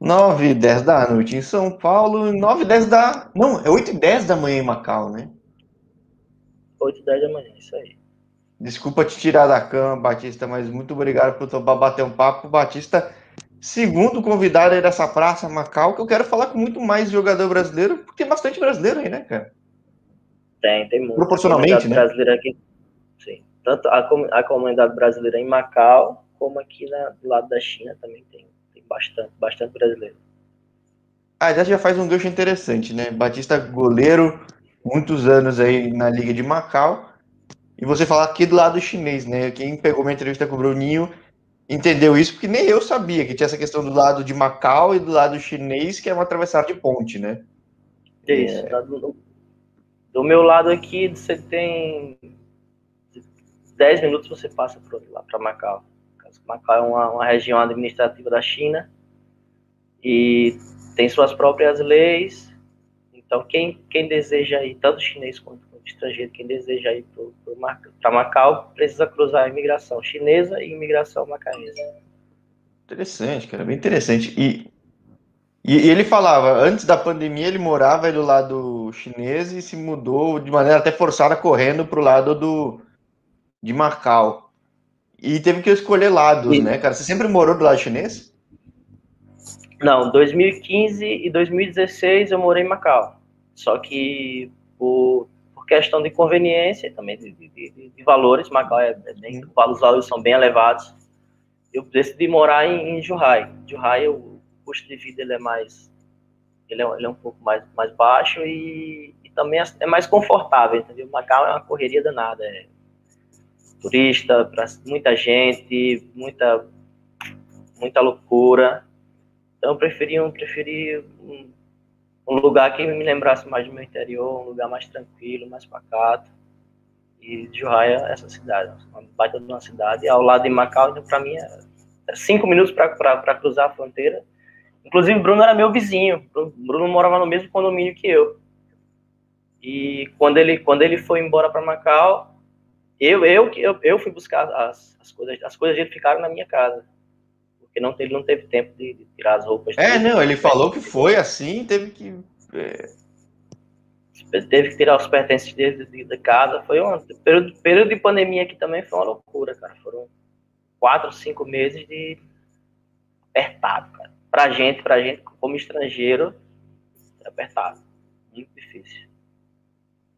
9 e 10 da noite em São Paulo, 9 e 10 da. Não, é 8 e 10 da manhã em Macau, né? 8 e 10 da manhã, isso aí. Desculpa te tirar da cama, Batista, mas muito obrigado por topar bater um papo. Batista, segundo convidado aí dessa praça, Macau, que eu quero falar com muito mais jogador brasileiro, porque tem bastante brasileiro aí, né, cara? Tem, tem muito. Proporcionalmente, né? Brasileira aqui, sim. Tanto a, a comunidade brasileira em Macau, como aqui na, do lado da China também tem bastante, bastante brasileiro. Ah, já, já faz um gancho interessante, né? Batista goleiro, muitos anos aí na Liga de Macau. E você falar aqui do lado chinês, né? Quem pegou minha entrevista com o Bruninho entendeu isso, porque nem eu sabia que tinha essa questão do lado de Macau e do lado chinês, que é uma atravessar de ponte, né? Isso. É... Do, do, meu lado aqui, você tem 10 minutos você passa para Macau. Macau é uma, uma região administrativa da China e tem suas próprias leis. Então, quem, quem deseja ir, tanto chinês quanto, estrangeiro, quem deseja ir para Macau, precisa cruzar a imigração chinesa e imigração macaense. Interessante, cara, bem interessante. E, e, e, ele falava, antes da pandemia, ele morava do lado chinês e se mudou de maneira até forçada, correndo para o lado do, de Macau. E teve que escolher lados, né, cara? Você sempre morou do lado chinês? Não, 2015 e 2016 eu morei em Macau. Só que por, por questão de conveniência também de, de, de, de, valores, Macau é, é bem, os valores são bem elevados. Eu decidi morar em, em Zhuhai. Zhuhai, o custo de vida ele é mais, ele é, ele é um pouco mais, mais baixo e, e também é, é mais confortável, entendeu? Macau é uma correria danada, é turista, para muita gente, muita muita loucura. Então eu preferi, um, preferi um, lugar que me lembrasse mais do meu interior, um lugar mais tranquilo, mais pacato. E Juhaia, essa cidade, uma baita de uma cidade. ao lado de Macau, então para mim é, é cinco minutos para cruzar a fronteira. Inclusive, Bruno era meu vizinho. Bruno morava no mesmo condomínio que eu. E quando ele, quando ele foi embora para Macau, eu, eu, eu, eu fui buscar as, as coisas, as coisas dele ficaram na minha casa. Porque não, ele não teve tempo de, de tirar as roupas. É, não, ele falou que foi assim, teve que. É... Teve que tirar os pertences dele de, de casa. Foi um período, período de pandemia aqui também foi uma loucura, cara. Foram quatro, cinco meses de apertado, cara. Pra gente, pra gente, como estrangeiro, é apertado. Muito difícil.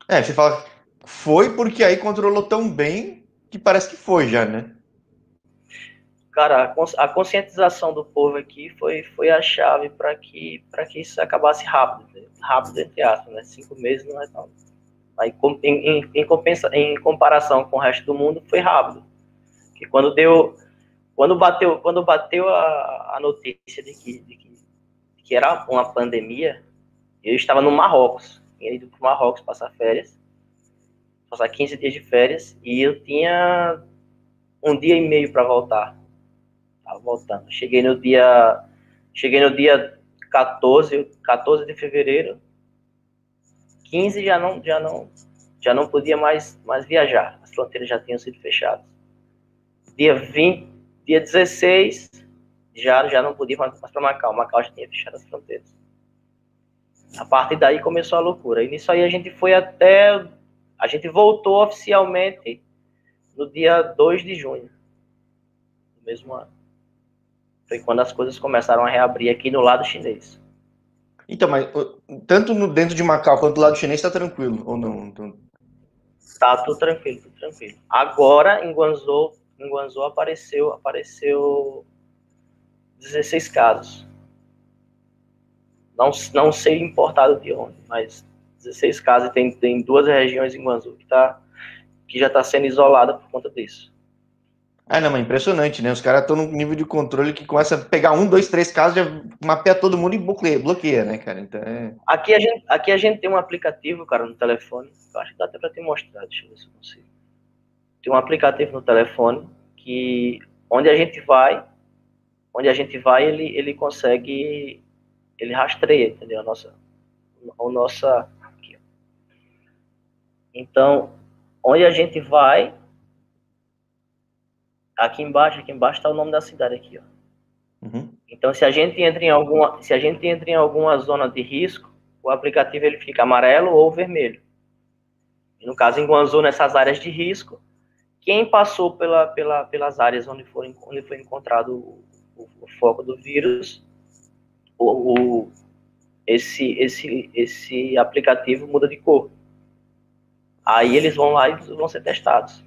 É, você fala foi porque aí controlou tão bem que parece que foi já, né? Cara, a conscientização do povo aqui foi, foi a chave para que, que isso acabasse rápido. Né? Rápido, entre aspas, né? Cinco meses não é tão. Aí, em, em, compensa, em comparação com o resto do mundo, foi rápido. Que quando deu. Quando bateu, quando bateu a, a notícia de que, de que, de que era uma pandemia, eu estava no Marrocos. Tinha ido para o Marrocos passar férias passar 15 dias de férias e eu tinha um dia e meio para voltar. Tava voltando. Cheguei no dia cheguei no dia 14, 14 de fevereiro. 15 já não já não já não podia mais mais viajar. As fronteiras já tinham sido fechadas. Dia 20, dia 16 já já não podia mais para Macau. Macau já tinha fechado as fronteiras. A partir daí começou a loucura. E nisso aí a gente foi até a gente voltou oficialmente no dia 2 de junho do mesmo ano. Foi quando as coisas começaram a reabrir aqui no lado chinês. Então, mas tanto no, dentro de Macau quanto do lado chinês está tranquilo, ou não? Então... Tá tudo tranquilo, tudo tranquilo. Agora, em Guangzhou, em Guangzhou apareceu, apareceu 16 casos. Não, não sei importado de onde, mas 16 casos e tem, tem duas regiões em Guangzhou que, tá, que já está sendo isolada por conta disso. Ah, não, mas impressionante, né? Os caras estão num nível de controle que começa a pegar um, dois, três casos, já mapeia todo mundo e bloqueia, bloqueia né, cara? Então é... aqui, a gente, aqui a gente tem um aplicativo, cara, no telefone. Eu acho que dá até para te mostrar, deixa eu ver se eu consigo. Tem um aplicativo no telefone que onde a gente vai, onde a gente vai, ele, ele consegue, ele rastreia, entendeu? A nossa, a nossa então, onde a gente vai, aqui embaixo, aqui embaixo está o nome da cidade aqui, ó. Uhum. Então, se a gente entra em alguma, se a gente entra em alguma zona de risco, o aplicativo ele fica amarelo ou vermelho. E no caso, em Guangzhou, nessas áreas de risco, quem passou pela, pela, pelas áreas onde foi, onde foi encontrado o, o, o foco do vírus, o, o, esse, esse, esse aplicativo muda de cor. Aí eles vão lá e vão ser testados.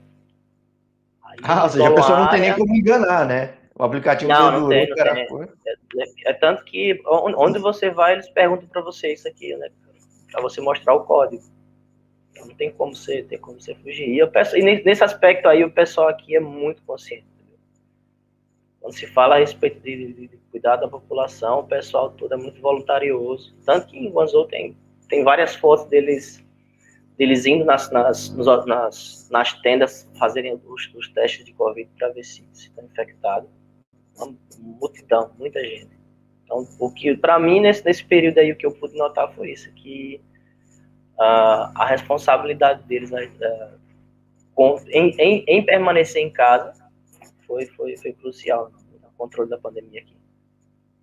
Aí ah, ou seja, a pessoa não tem nem como enganar, né? O aplicativo não, não tem, tem. É, é, é, tanto que onde você vai, eles perguntam para você isso aqui, né? Para você mostrar o código. Então, não tem como você, tem como você fugir. E, eu peço, e nesse aspecto aí, o pessoal aqui é muito consciente. Entendeu? Quando se fala a respeito de, de, de, cuidar da população, o pessoal todo é muito voluntarioso. Tanto que em Guangzhou tem, tem várias fotos deles, deles indo nas, nas, nas, nas tendas fazerem os, os testes de Covid para ver se estão infectados. Uma multidão, muita gente. Então, o que, para mim, nesse, nesse período aí, o que eu pude notar foi isso, que uh, a responsabilidade deles uh, com, em, em, em, permanecer em casa foi, foi, foi crucial no controle da pandemia aqui.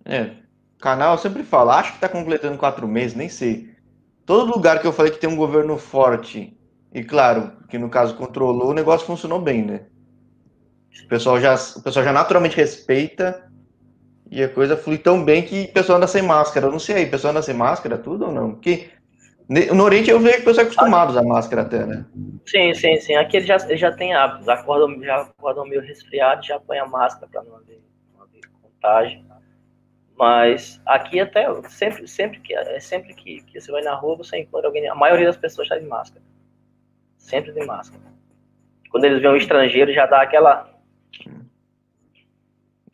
É, canal sempre falo, acho que está completando quatro meses, nem sei. Todo lugar que eu falei que tem um governo forte, e claro, que no caso controlou, o negócio funcionou bem, né? O pessoal já, o pessoal já naturalmente respeita e a coisa flui tão bem que o pessoal anda sem máscara. Eu não sei aí, o pessoal anda sem máscara, tudo ou não? Porque no Oriente eu vejo que o pessoal é acostumado a usar máscara até, né? Sim, sim, sim. Aqui eles já, já têm hábitos, acordam, já acordam meio resfriados, já põem a máscara para não haver, não haver contágio. Mas aqui até sempre, sempre que é sempre que, que você vai na rua, você encontra alguém. A maioria das pessoas está de máscara. Sempre de máscara. Quando eles veem um estrangeiro, já dá aquela.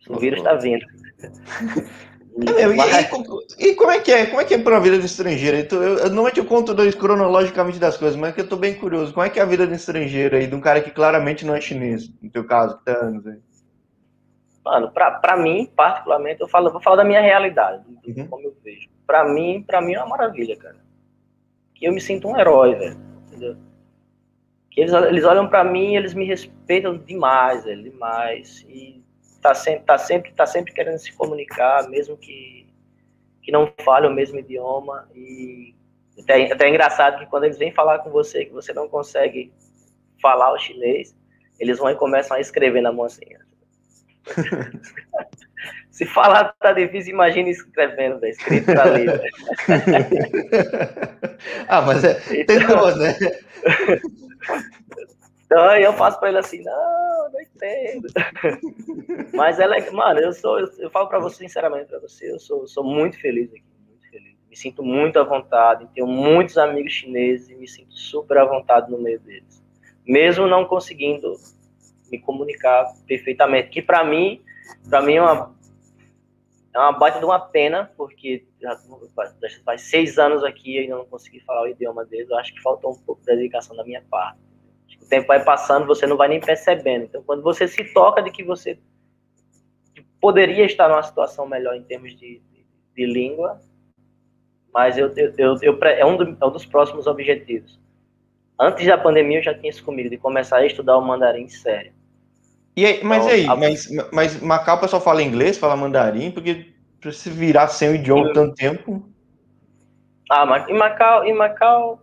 O vírus está vindo. E, e, e, como é que é? Como é que é para a vida do estrangeiro? Eu, eu, normalmente eu conto dois, cronologicamente das coisas, mas é que eu estou bem curioso. Como é que é a vida do estrangeiro aí, de um cara que claramente não é chinês, no teu caso, que tá anos aí? Mano, para mim, particularmente, eu falo, vou falar da minha realidade, uhum. como eu vejo. Para mim, para mim é uma maravilha, cara. Que eu me sinto um herói, velho. Entendeu? Que eles, eles olham para mim, eles me respeitam demais, velho, demais. E tá sempre, tá sempre, tá sempre querendo se comunicar, mesmo que, que não fale o mesmo idioma. E até, até é engraçado que quando eles vêm falar com você, que você não consegue falar o chinês, eles vão e começam a escrever na mão assim. Se falar tá difícil, imagina escrevendo, véio, escrito pra ler. ah, mas é, então, tentou, né? Então eu faço para ele assim, não, não entendo. Mas ela é, mano, eu sou, eu, eu falo para você sinceramente para você, eu sou, sou muito feliz aqui, muito feliz. Me sinto muito à vontade, tenho muitos amigos chineses e me sinto super à vontade no meio deles, mesmo não conseguindo me comunicar perfeitamente. Que para mim, para mim é uma é uma baita de uma pena, porque já faz seis anos aqui e ainda não consegui falar o idioma deles. Eu acho que faltou um pouco de dedicação da minha parte o tempo vai passando, você não vai nem percebendo. Então, quando você se toca de que você poderia estar numa situação melhor em termos de, de, de língua, mas eu, eu, eu, eu é, um do, é um dos próximos objetivos. Antes da pandemia, eu já tinha isso comigo, de começar a estudar o mandarim sério. E aí, mas então, aí, a... mas, mas Macau o pessoal fala inglês, fala mandarim, porque para se virar sem o idioma tanto tempo. Ah, mas em Macau, em Macau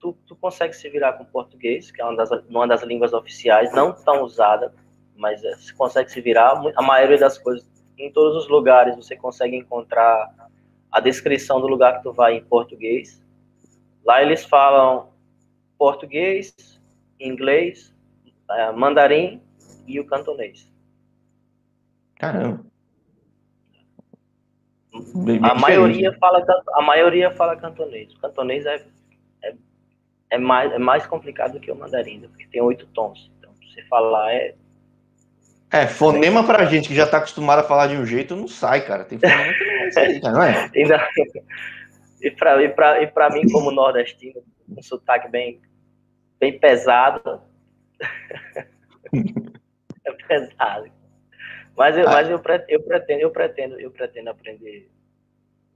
tu, tu consegue se virar com português, que é uma das, uma das línguas oficiais, não tão usada, mas é, você consegue se virar. A maioria das coisas, em todos os lugares, você consegue encontrar a descrição do lugar que tu vai em português. Lá eles falam português, inglês, é, mandarim e o cantonês. Caramba. a maioria fala a maioria fala cantonês. O cantonês é é mais, é mais complicado do que o mandarim, né? porque tem oito tons. Então, você falar é. É, fonema pra gente que já tá acostumado a falar de um jeito, não sai, cara. Tem fonema que não sai, não é? e, pra, e, pra, e pra mim, como nordestino, um sotaque bem, bem pesado. pesado. Mas eu, ah. mas eu, pretendo, eu pretendo, eu pretendo, eu pretendo aprender.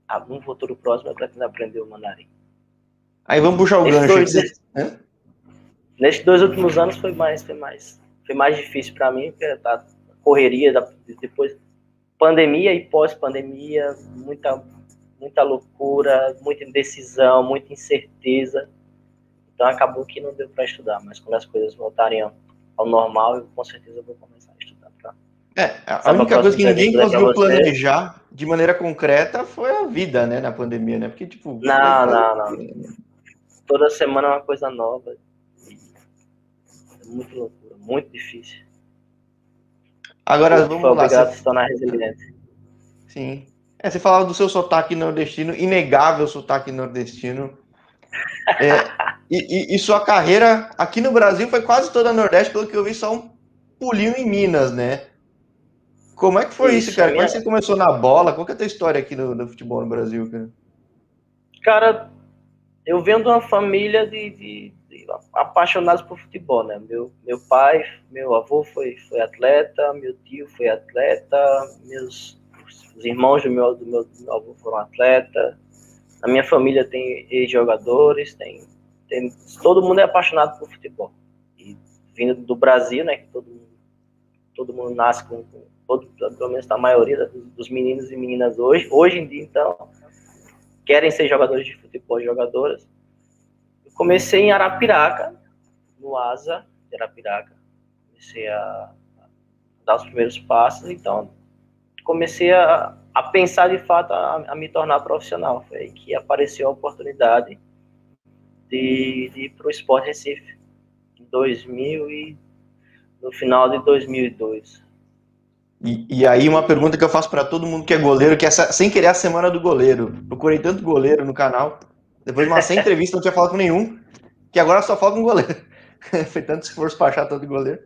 A um futuro próximo eu pretendo aprender o mandarim. Aí vamos puxar o gancho. Dois, nesses dois últimos anos foi mais, foi mais, foi mais difícil para mim, porque tá correria da, depois pandemia e pós-pandemia, muita, muita loucura, muita indecisão, muita incerteza. Então acabou que não deu para estudar, mas quando as coisas voltarem ao normal, eu com certeza vou começar a estudar. Pra... É, a única coisa que ninguém conseguiu planejar de maneira concreta foi a vida, né, na pandemia, né? Porque, tipo. Não, não, não. Toda semana é uma coisa nova. É muito loucura, muito difícil. Agora vamos Foi lá. Obrigado você... se tornar resiliente. Sim. É, você falava do seu sotaque nordestino, inegável sotaque nordestino. É, e, e, e, sua carreira aqui no Brasil foi quase toda Nordeste, pelo que eu vi, só um pulinho em Minas, né? Como é que foi isso, isso cara? Minha... Como é que você começou na bola? Qual que é a tua história aqui no, no futebol no Brasil, cara? Cara, eu venho de uma família de, de apaixonados por futebol, né? Meu, meu pai, meu avô foi, foi atleta, meu tio foi atleta, meus os irmãos do meu, do meu, do meu avô foram atleta. A minha família tem ex-jogadores, tem, tem, todo mundo é apaixonado por futebol. E vindo do Brasil, né? Que todo, todo mundo nasce com, com todo, pelo menos a maioria dos meninos e meninas hoje, hoje em dia, então, querem ser jogadores de futebol, jogadoras comecei em Arapiraca, no ASA de Arapiraca. Comecei a, dar os primeiros passos, então comecei a, a pensar de fato a, a, me tornar profissional. Foi aí que apareceu a oportunidade de, de ir para o Sport Recife, em 2000 e no final de 2002. E, e, aí uma pergunta que eu faço para todo mundo que é goleiro, que é sem querer a semana do goleiro. Procurei tanto goleiro no canal depois de uma sem entrevista, não tinha falado com nenhum, que agora só falta com goleiro. Foi tanto esforço para achar todo goleiro.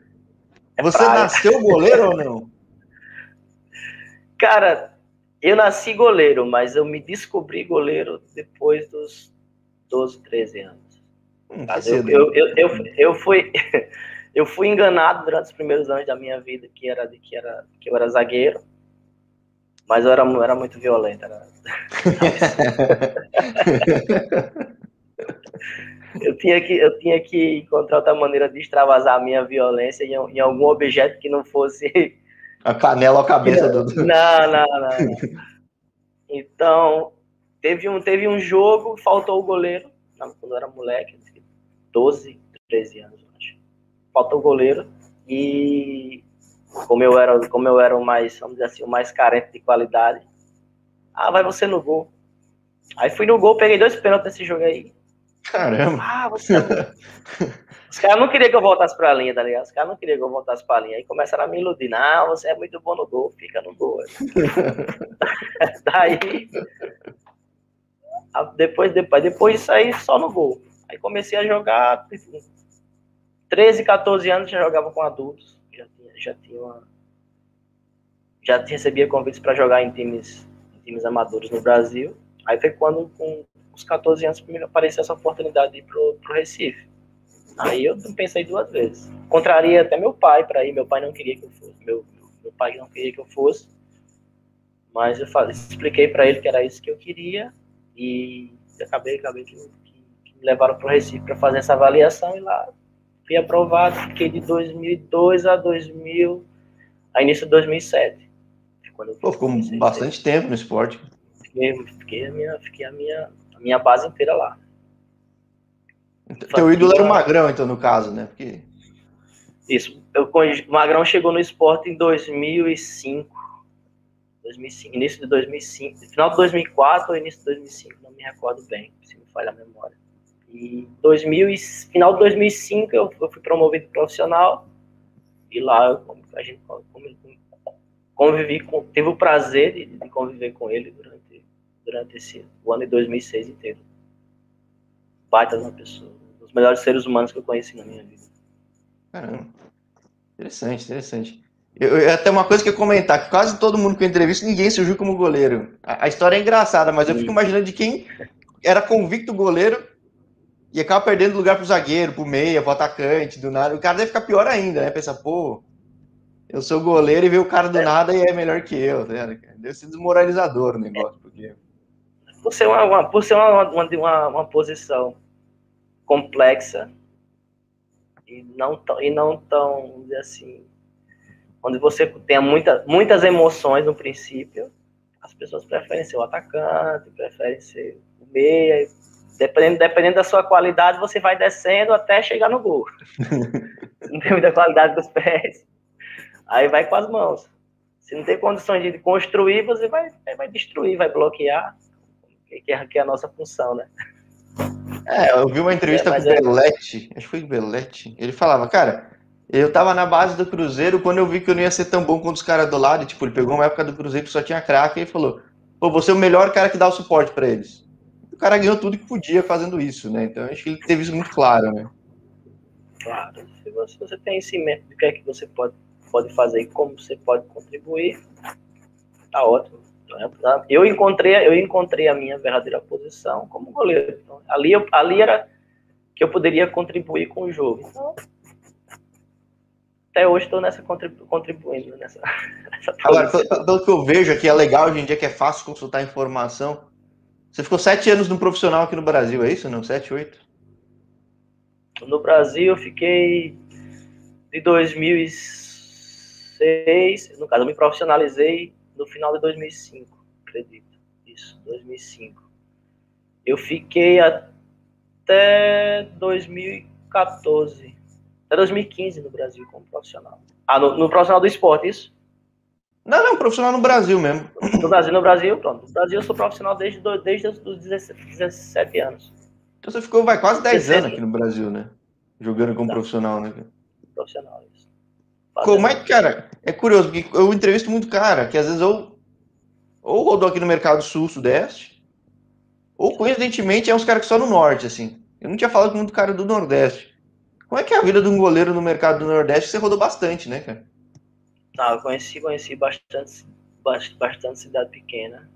É Você praia. nasceu goleiro ou não? Cara, eu nasci goleiro, mas eu me descobri goleiro depois dos 12, 13 anos. Hum, eu, eu, eu, eu, eu, fui, eu fui enganado durante os primeiros anos da minha vida que era de que era que eu era zagueiro. Mas eu era, eu era muito violento. Era... eu, tinha que, eu tinha que encontrar outra maneira de extravasar a minha violência em, em algum objeto que não fosse. A canela ou a cabeça do. Não, não, não. Então, teve um, teve um jogo, faltou o goleiro. Quando eu era moleque, 12, 13 anos, acho. Faltou o goleiro. E como eu era, como eu era o mais, vamos dizer assim, o mais carente de qualidade. Ah, vai você no gol. Aí fui no gol, peguei dois pênaltis nesse jogo aí. Caramba. Ah, você. É Os caras não queriam que eu voltasse pra linha, tá ligado? Os caras não queriam que eu voltasse pra linha. Aí começaram a me iludir. Não, você é muito bom no gol, fica no gol. Daí. Depois, depois, depois disso aí, só no gol. Aí comecei a jogar. 13, 14 anos já jogava com adultos já tinha uma, já recebia convites para jogar em times, em times amadores no Brasil. Aí foi quando, com os 14 anos, apareceu essa oportunidade de ir pro, pro Recife. Aí eu pensei duas vezes. Contraria até meu pai para ir, meu pai não queria que eu fosse, meu, meu pai não queria que eu fosse. Mas eu falei, expliquei para ele que era isso que eu queria e acabei, acabei que, que, me levaram para o Recife para fazer essa avaliação e lá fui aprovado, fiquei de 2002 a 2000, a início de 2007. Quando Pô, ficou bastante tempo no esporte. Fiquei, fiquei, a, minha, fiquei a, minha, a minha base inteira lá. Então, teu ídolo era o Magrão, então, no caso, né? Porque... Isso. Eu, o Magrão chegou no esporte em 2005. 2005, início de 2005, final de 2004 ou início de 2005, não me recordo bem, se me falha a memória. E 2000, final de 2005 eu, fui promovido profissional e lá a gente convivi com, o prazer de, de, conviver com ele durante, durante esse o ano de 2006 inteiro. Baita de uma pessoa, um dos melhores seres humanos que eu conheci na minha vida. Caramba, interessante, interessante. Eu, até uma coisa que eu comentar, que quase todo mundo que eu entrevisto, ninguém surgiu como goleiro. A, a história é engraçada, mas eu fico imaginando de quem era convicto goleiro e acaba perdendo lugar pro zagueiro, pro meia, pro atacante, do nada. O cara deve ficar pior ainda, né? Pensa, pô, eu sou goleiro e vê o cara do é. nada e é melhor que eu, tá Deve ser desmoralizador o negócio, porque. Por ser uma, uma por ser uma, uma, uma, uma, posição complexa e não tão, e não tão, assim, onde você tem muita, muitas emoções no princípio, as pessoas preferem ser o atacante, preferem ser o meia, dependendo, dependendo da sua qualidade, você vai descendo até chegar no gol. não tem muita qualidade dos pés. Aí vai com as mãos. Se não tem condições de construir, você vai, vai destruir, vai bloquear, que é, que é a nossa função, né? É, eu vi uma entrevista é, com o é- Belete, acho que foi o Belete, ele falava, cara, eu tava na base do Cruzeiro quando eu vi que eu não ia ser tão bom quanto os caras do lado, tipo, ele pegou uma época do Cruzeiro que só tinha craque e falou, pô, você é o melhor cara que dá o suporte para eles. O cara ganhou tudo que podia fazendo isso, né? Então acho que ele teve isso muito claro, né? Claro, se você, você tem esse método do que é que você pode, pode fazer e como você pode contribuir, tá ótimo. Então, eu encontrei, eu encontrei a minha verdadeira posição como goleiro. Então, ali, eu, ali era que eu poderia contribuir com o jogo. Então, até hoje estou nessa contribu contribuindo nessa, nessa Agora, pelo que eu vejo aqui, é legal hoje em dia que é fácil consultar informação. Você ficou sete anos no profissional aqui no Brasil, é isso? Não? Sete, oito? No Brasil eu fiquei de 2006, no caso eu me profissionalizei no final de 2005, acredito. Isso, 2005. Eu fiquei até 2014 até 2015 no Brasil como profissional. Ah, no, no profissional do esporte, isso? Não, não, profissional no Brasil mesmo. No Brasil, no Brasil, pronto. No Brasil eu sou profissional desde, desde os 17, anos. Então você ficou, vai, quase 10 anos aqui no Brasil, né? Jogando como tá. profissional, né? Profissional, isso. Como é que, cara, é curioso, porque eu entrevisto muito cara, que às vezes ou, ou rodou aqui no mercado sul, sudeste, ou coincidentemente é uns caras que só no norte, assim. Eu não tinha falado com muito cara do nordeste. Como é que é a vida de um goleiro no mercado do Nordeste? Você rodou bastante, né, cara? Ah, eu conheci, conheci bastante, bastante cidade pequena.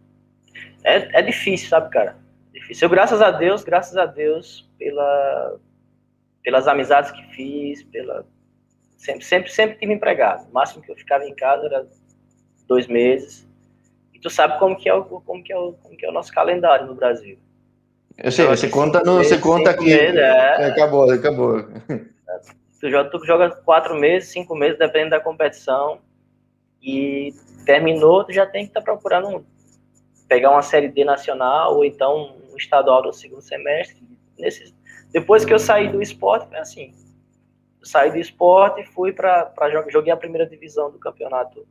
É, é difícil, sabe, cara? Difícil. Eu, graças a Deus, graças a Deus, pela, pelas amizades que fiz, pela sempre, sempre, sempre tive empregado. O máximo que eu ficava em casa era dois meses. E tu sabe como que é o, como que é o, como que é o nosso calendário no Brasil. Eu sei, você conta, no, você conta aqui. Meses, é. é. Acabou, acabou. Tu joga, tu joga quatro meses, cinco meses, dependendo da competição. E terminou, tu já tem que estar tá procurando pegar uma série D nacional ou então um estadual do segundo semestre. Nesse, depois que eu saí do esporte, foi assim. Eu saí do esporte e fui para jogar. Joguei a primeira divisão do campeonato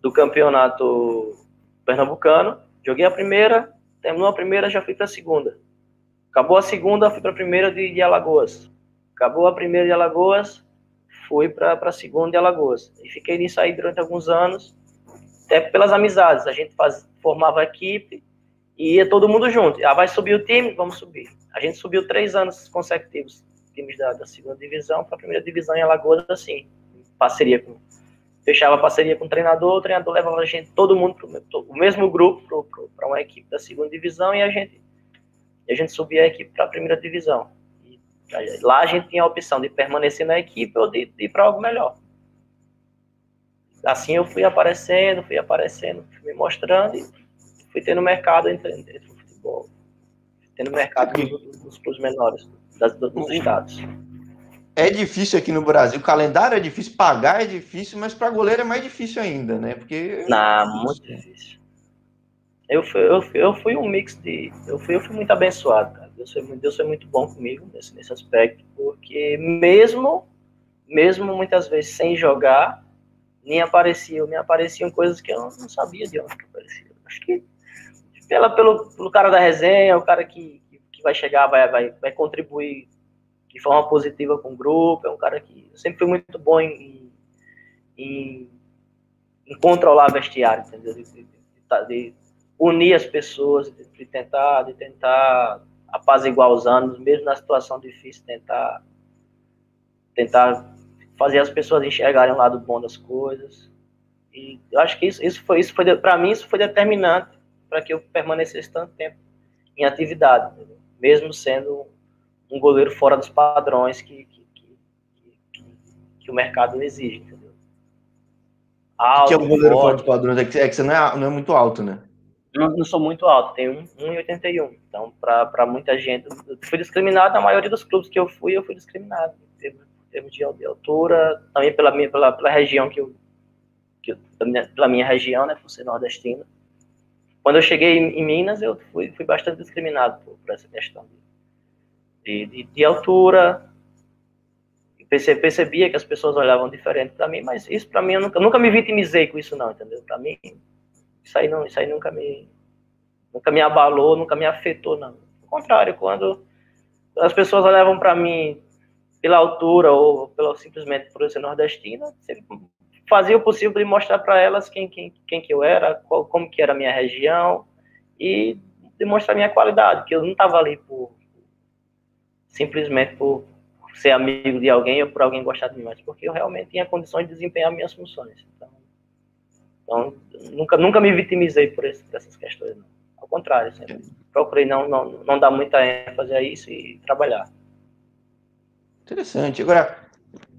do campeonato pernambucano. Joguei a primeira, Terminou a primeira, já fui para a segunda. Acabou a segunda, fui para a primeira de, de, Alagoas. Acabou a primeira de Alagoas, fui para a segunda de Alagoas. E fiquei nisso aí durante alguns anos, até pelas amizades. A gente faz, formava equipe e ia todo mundo junto. Ah, vai subir o time? Vamos subir. A gente subiu três anos consecutivos, times da, da segunda divisão para a primeira divisão em Alagoas, assim, parceria com fechava parceria com o treinador, o treinador levava a gente, todo mundo, pro, o mesmo grupo, para uma equipe da segunda divisão e a gente, a gente subia a equipe para a primeira divisão. E, lá a gente tinha a opção de permanecer na equipe ou de, de ir para algo melhor. Assim eu fui aparecendo, fui aparecendo, fui me mostrando e fui tendo mercado entre, entre o futebol, tendo mercado nos clubes menores das, dos estados é difícil aqui no Brasil. O calendário é difícil, pagar é difícil, mas para goleiro é mais difícil ainda, né? Porque. Não, muito difícil. Eu fui, eu, fui, eu fui um mix de. Eu fui, eu fui muito abençoado, cara. Deus foi, Deus foi muito bom comigo nesse, nesse aspecto, porque mesmo, mesmo muitas vezes sem jogar, nem apareciam, me apareciam coisas que eu não sabia de onde apareciam. Acho que pela, pelo, pelo cara da resenha, o cara que, que, que vai chegar, vai, vai, vai contribuir de forma positiva com o grupo, é um cara que sempre foi muito bom em, em, em controlar vestiário, entendeu? De, de, de, unir as pessoas, de, tentar, de tentar apaziguar os ânimos, mesmo na situação difícil, tentar, tentar fazer as pessoas enxergarem o lado bom das coisas. E eu acho que isso, isso foi, isso foi para mim, isso foi determinante para que eu permanecesse tanto tempo em atividade, entendeu? mesmo sendo um goleiro fora dos padrões que, que, que, que o mercado exige, entendeu? Alto, que é um goleiro forte, fora dos padrões? É que, é que você não é, não é muito alto, né? Não, não sou muito alto, tenho 1,81. Então, para muita gente, eu fui discriminado na maioria dos clubes que eu fui, eu fui discriminado em termos, de altura, também pela, minha, pela, pela região que eu, que minha, pela minha região, né, por ser nordestino. Quando eu cheguei em, em Minas, eu fui, fui bastante discriminado por, por essa questão de, de, de altura. Perce, percebia que as pessoas olhavam diferente para mim, mas isso para mim eu nunca, nunca me vitimizei com isso não, entendeu? Para mim isso aí não, isso aí nunca me nunca me abalou, nunca me afetou não. Ao contrário, quando as pessoas olhavam para mim pela altura ou pelo simplesmente por eu ser nordestina, fazia o possível de mostrar para elas quem, quem, quem que eu era, qual, como que era a minha região e demonstrar minha qualidade, que eu não estava ali por simplesmente por ser amigo de alguém ou por alguém gostar de mim, mas porque eu realmente tinha condições de desempenhar minhas funções. Então, então nunca, nunca me vitimizei por, esse, por essas questões. Não. Ao contrário, sempre procurei não, não, não dar muita ênfase a isso e trabalhar. Interessante. Agora,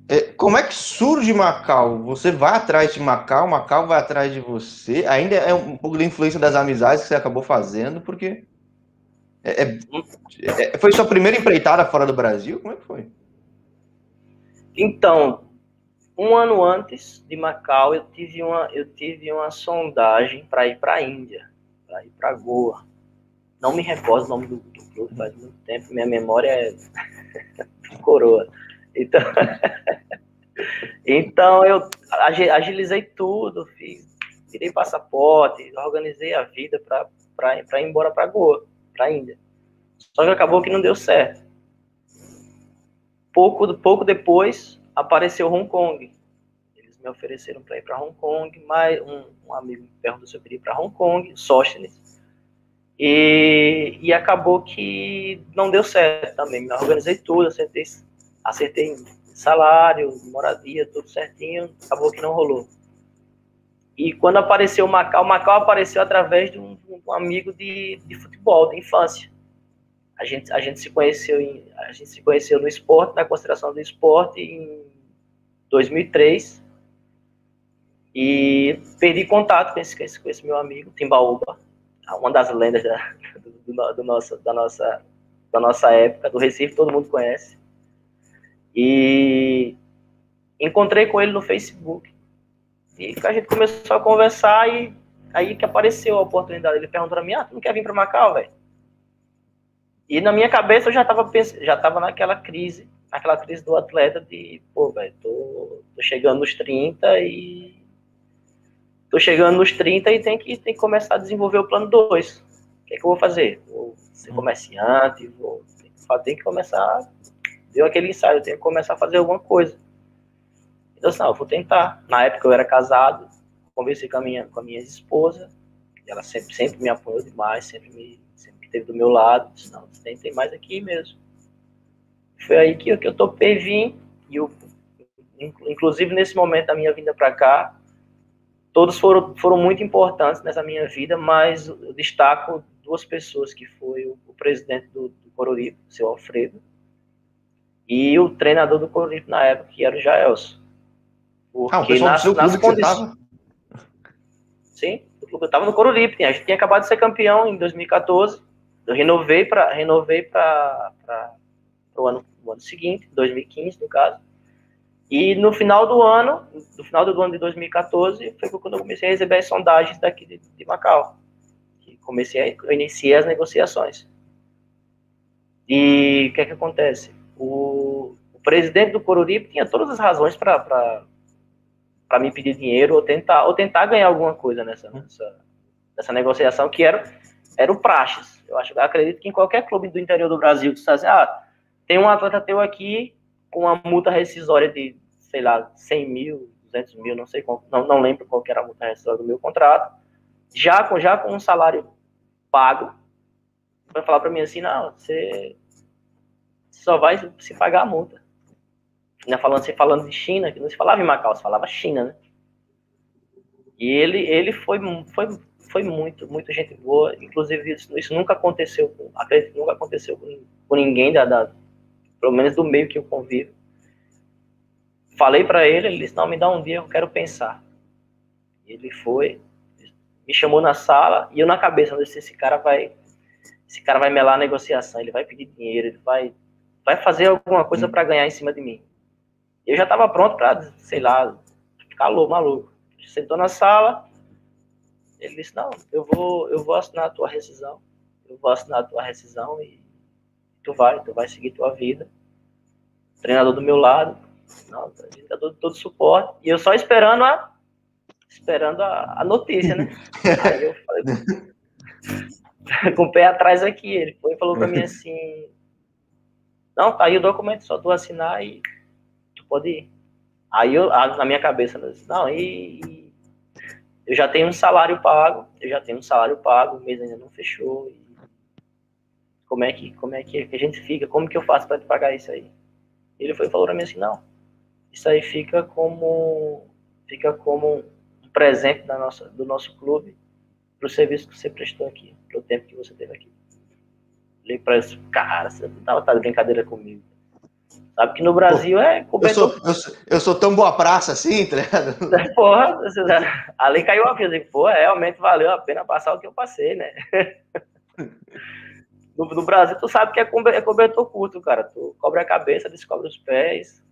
é, como é que surge Macau? Você vai atrás de Macau, Macau vai atrás de você. Ainda é um pouco da influência das amizades que você acabou fazendo, porque é, é, é, foi sua primeira empreitada fora do Brasil? Como é que foi? Então, um ano antes de Macau, eu tive uma, eu tive uma sondagem para ir para a Índia, para ir para Goa. Não me recordo o nome do, do clube, faz muito tempo, minha memória é coroa. Então, então eu agilizei tudo, fiz, tirei passaporte, organizei a vida para ir embora para Goa, para a Índia. Só que acabou que não deu certo. Pouco, pouco depois apareceu Hong Kong. Eles me ofereceram para ir para Hong Kong, mas um, um, amigo me perguntou se eu queria ir para Hong Kong, Sóstenes. E, e acabou que não deu certo também. Me organizei tudo, acertei acertei salário, moradia, tudo certinho, acabou que não rolou. E quando apareceu o Macau, o Macau apareceu através de um, um amigo de, de, futebol, de infância. A gente, a gente se conheceu em, a gente se conheceu no esporte, na consideração do esporte em 2003. E perdi contato com esse, com esse meu amigo, Timbaúba, uma das lendas da, do, do nosso, da, nossa, da nossa época, do Recife, todo mundo conhece. E encontrei com ele no Facebook. E a gente começou a conversar e aí que apareceu a oportunidade. Ele perguntou pra mim, ah, tu não quer vir para Macau, velho? E na minha cabeça eu já tava, já tava naquela crise, naquela crise do atleta de, pô, velho, tô, tô chegando nos 30 e tô chegando nos 30 e tem que, tem que começar a desenvolver o plano 2. O que é que eu vou fazer? Vou ser uhum. comerciante, vou, tem, que, tem que começar deu aquele ensaio, tenho que começar a fazer alguma coisa. Então, assim, não, eu vou tentar. Na época eu era casado, conversei com a minha, com a minha esposa, ela sempre, sempre me apoiou demais, sempre me sempre esteve do meu lado, disse, não, tem, mais aqui mesmo. Foi aí que, que eu topei vir, e eu, inclusive nesse momento da minha vinda para cá, todos foram, foram muito importantes nessa minha vida, mas eu destaco duas pessoas, que foi o, o presidente do, do Coruripe, seu Alfredo, e o treinador do Corinthians na época, que era o Jaelson. Porque ah, o nas, nas condições. Sim, eu estava no Coruripe, a gente tinha acabado de ser campeão em 2014. Eu renovei para renovei para o ano, o ano seguinte, 2015, no caso. E no final do ano, no final do ano de 2014, foi quando eu comecei a receber as sondagens daqui de, de Macau. Que comecei a, eu iniciei as negociações. E o que é que acontece? o, o presidente do Coruripe tinha todas as razões para me pedir dinheiro ou tentar, ou tentar ganhar alguma coisa nessa, nessa, nessa negociação, que era, era o Praxes. Eu acho, eu acredito que em qualquer clube do interior do Brasil que você assim, ah, tem um atleta teu aqui com uma multa rescisória de, sei lá, 100 mil, 200 mil, não sei, não, não lembro qual era a multa rescisória do meu contrato, já com, já com um salário pago, vai falar para mim assim, não, você só vai se pagar a multa. Ainda falando, você falando de China, que não se falava em Macau, se falava China, né? E ele, ele foi, foi, foi muito, muito gente boa. Inclusive, isso, isso nunca aconteceu, com, acredito nunca aconteceu com, com ninguém, da, da, pelo menos do meio que eu convivo. Falei para ele, ele disse: Não, me dá um dia, eu quero pensar. Ele foi, me chamou na sala e eu na cabeça, eu disse: Esse cara vai, esse cara vai melar a negociação, ele vai pedir dinheiro, ele vai vai fazer alguma coisa para ganhar em cima de mim. Eu já estava pronto para, sei lá, ficar louco, maluco. Sentou na sala, ele disse, não, eu vou, eu vou assinar a tua rescisão, eu vou assinar a tua rescisão e tu vai, tu vai seguir tua vida. treinador do meu lado, não, gente dá todo, suporte, e eu só esperando a, esperando a, a notícia, né? Aí eu falei, com o pé atrás aqui, ele foi e falou pra mim assim, não, tá aí o documento, só tu assinar e pode ir. Aí eu, na minha cabeça, eu disse, não, e, eu já tenho um salário pago, eu já tenho um salário pago, o mês ainda não fechou. como é que como é que a gente fica? Como que eu faço para pagar isso aí? Ele foi falou para mim assim, não, isso aí fica como fica como um presente da nossa, do nosso clube para o serviço que você prestou aqui, para o tempo que você teve aqui. Falei para ele, cara, você tava tá de brincadeira comigo. Sabe que no Brasil Pô, é cobertor... eu, sou, eu, sou, eu sou tão boa praça assim, tá ligado? Porra, ali caiu a ficha. Pô, realmente valeu a pena passar o que eu passei, né? No, no Brasil, tu sabe que é, é cobertor curto, cara. Tu cobre a cabeça, descobre os pés,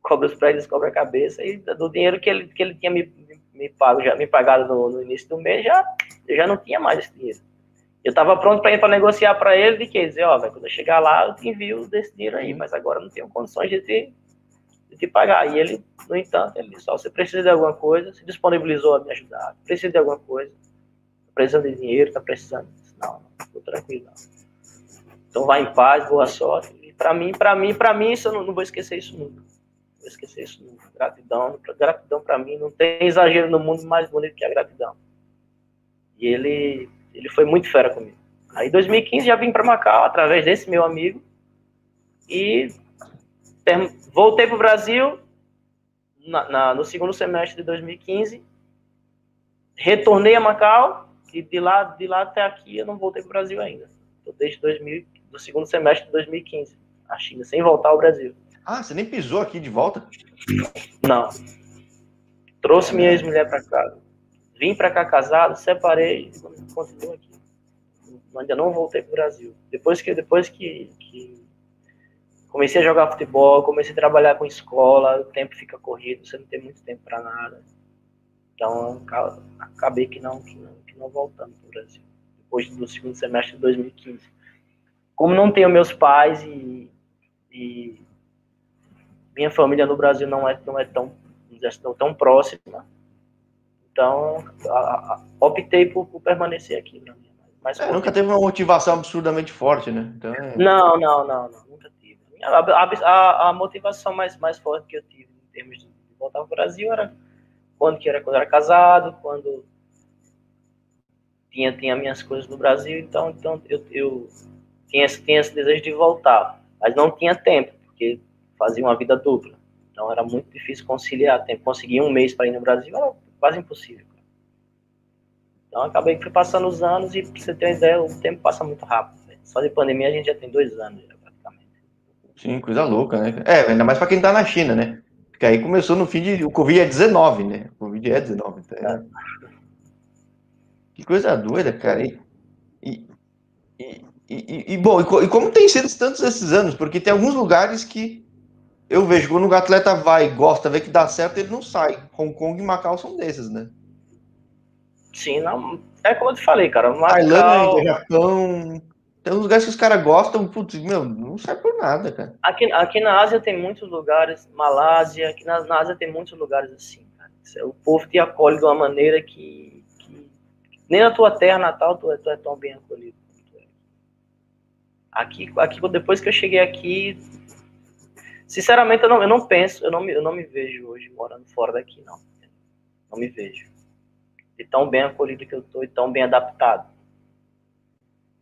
cobre os pés, descobre a cabeça, e do dinheiro que ele, que ele tinha me, me, pago, já, me pagado no, no início do mês, já, eu já não tinha mais esse dinheiro. Eu estava pronto para ir para negociar para ele de que dizer, ó, véio, quando eu chegar lá, eu te envio desse dinheiro aí, mas agora não tenho condições de te, de te pagar. E ele, no entanto, ele disse, ó, você precisa de alguma coisa, se disponibilizou a me ajudar, precisa de alguma coisa, tá precisando de dinheiro, tá precisando. Disse, não, não, tô tranquilo. Não. Então vai em paz, boa sorte. E para mim, para mim, para mim, isso eu não, não, vou esquecer isso nunca. Não vou esquecer isso nunca. Gratidão, gratidão para mim, não tem exagero no mundo mais bonito que a gratidão. E ele ele foi muito fera comigo. Aí, em 2015, já vim para Macau através desse meu amigo e voltei para o Brasil na, na, no segundo semestre de 2015. Retornei a Macau e de lá, de lá até aqui eu não voltei para o Brasil ainda. Estou desde 2000, do segundo semestre de 2015, a China, sem voltar ao Brasil. Ah, você nem pisou aqui de volta? Não. Trouxe minha ex-mulher para cá. Vim para cá casado, separei, continuo aqui. Ainda não voltei para o Brasil. Depois que depois que, que, comecei a jogar futebol, comecei a trabalhar com escola, o tempo fica corrido, você não tem muito tempo para nada. Então acabei que não que não, que não voltando para o Brasil. Depois do segundo semestre de 2015. Como não tenho meus pais e, e minha família no Brasil não é não é tão tão próxima então, a, a, optei por, por, permanecer aqui. Né? Mas, é, nunca teve uma motivação absurdamente forte, né? Então, é... não, não, não, não, nunca tive. A, a, a, motivação mais, mais forte que eu tive em termos de voltar para o Brasil era quando, que era quando eu era casado, quando tinha, tinha minhas coisas no Brasil, então, então eu, eu tinha, tinha esse desejo de voltar, mas não tinha tempo, porque fazia uma vida dupla. Então era muito difícil conciliar tempo. Conseguir um mês para ir no Brasil era quase impossível. Então acabei fui passando os anos e pra você ter uma ideia, o tempo passa muito rápido. Só de pandemia a gente já tem dois anos, já, praticamente. Sim, coisa louca, né? É, ainda mais para quem tá na China, né? Porque aí começou no fim de. O Covid é 19, né? O Covid é 19. Então é... Que coisa doida, cara. E, e, e, e bom, e, como tem sido tantos esses anos? Porque tem alguns lugares que eu vejo quando o atleta vai, gosta, vê que dá certo, ele não sai. Hong Kong e Macau são desses, né? Sim, não, é como eu te falei, cara. Macau... Tailândia, Japão. Tem uns lugares que os caras gostam, putz, meu, não sai por nada, cara. Aqui, aqui na Ásia tem muitos lugares, Malásia, aqui na, na Ásia tem muitos lugares assim, cara. O povo te acolhe de uma maneira que, que nem na tua terra natal tu, é, tu é tão bem acolhido. Aqui, aqui, depois que eu cheguei aqui, Sinceramente, eu não, eu não penso, eu não, me, eu não me vejo hoje morando fora daqui, não. Não me vejo. E tão bem acolhido que eu estou e tão bem adaptado.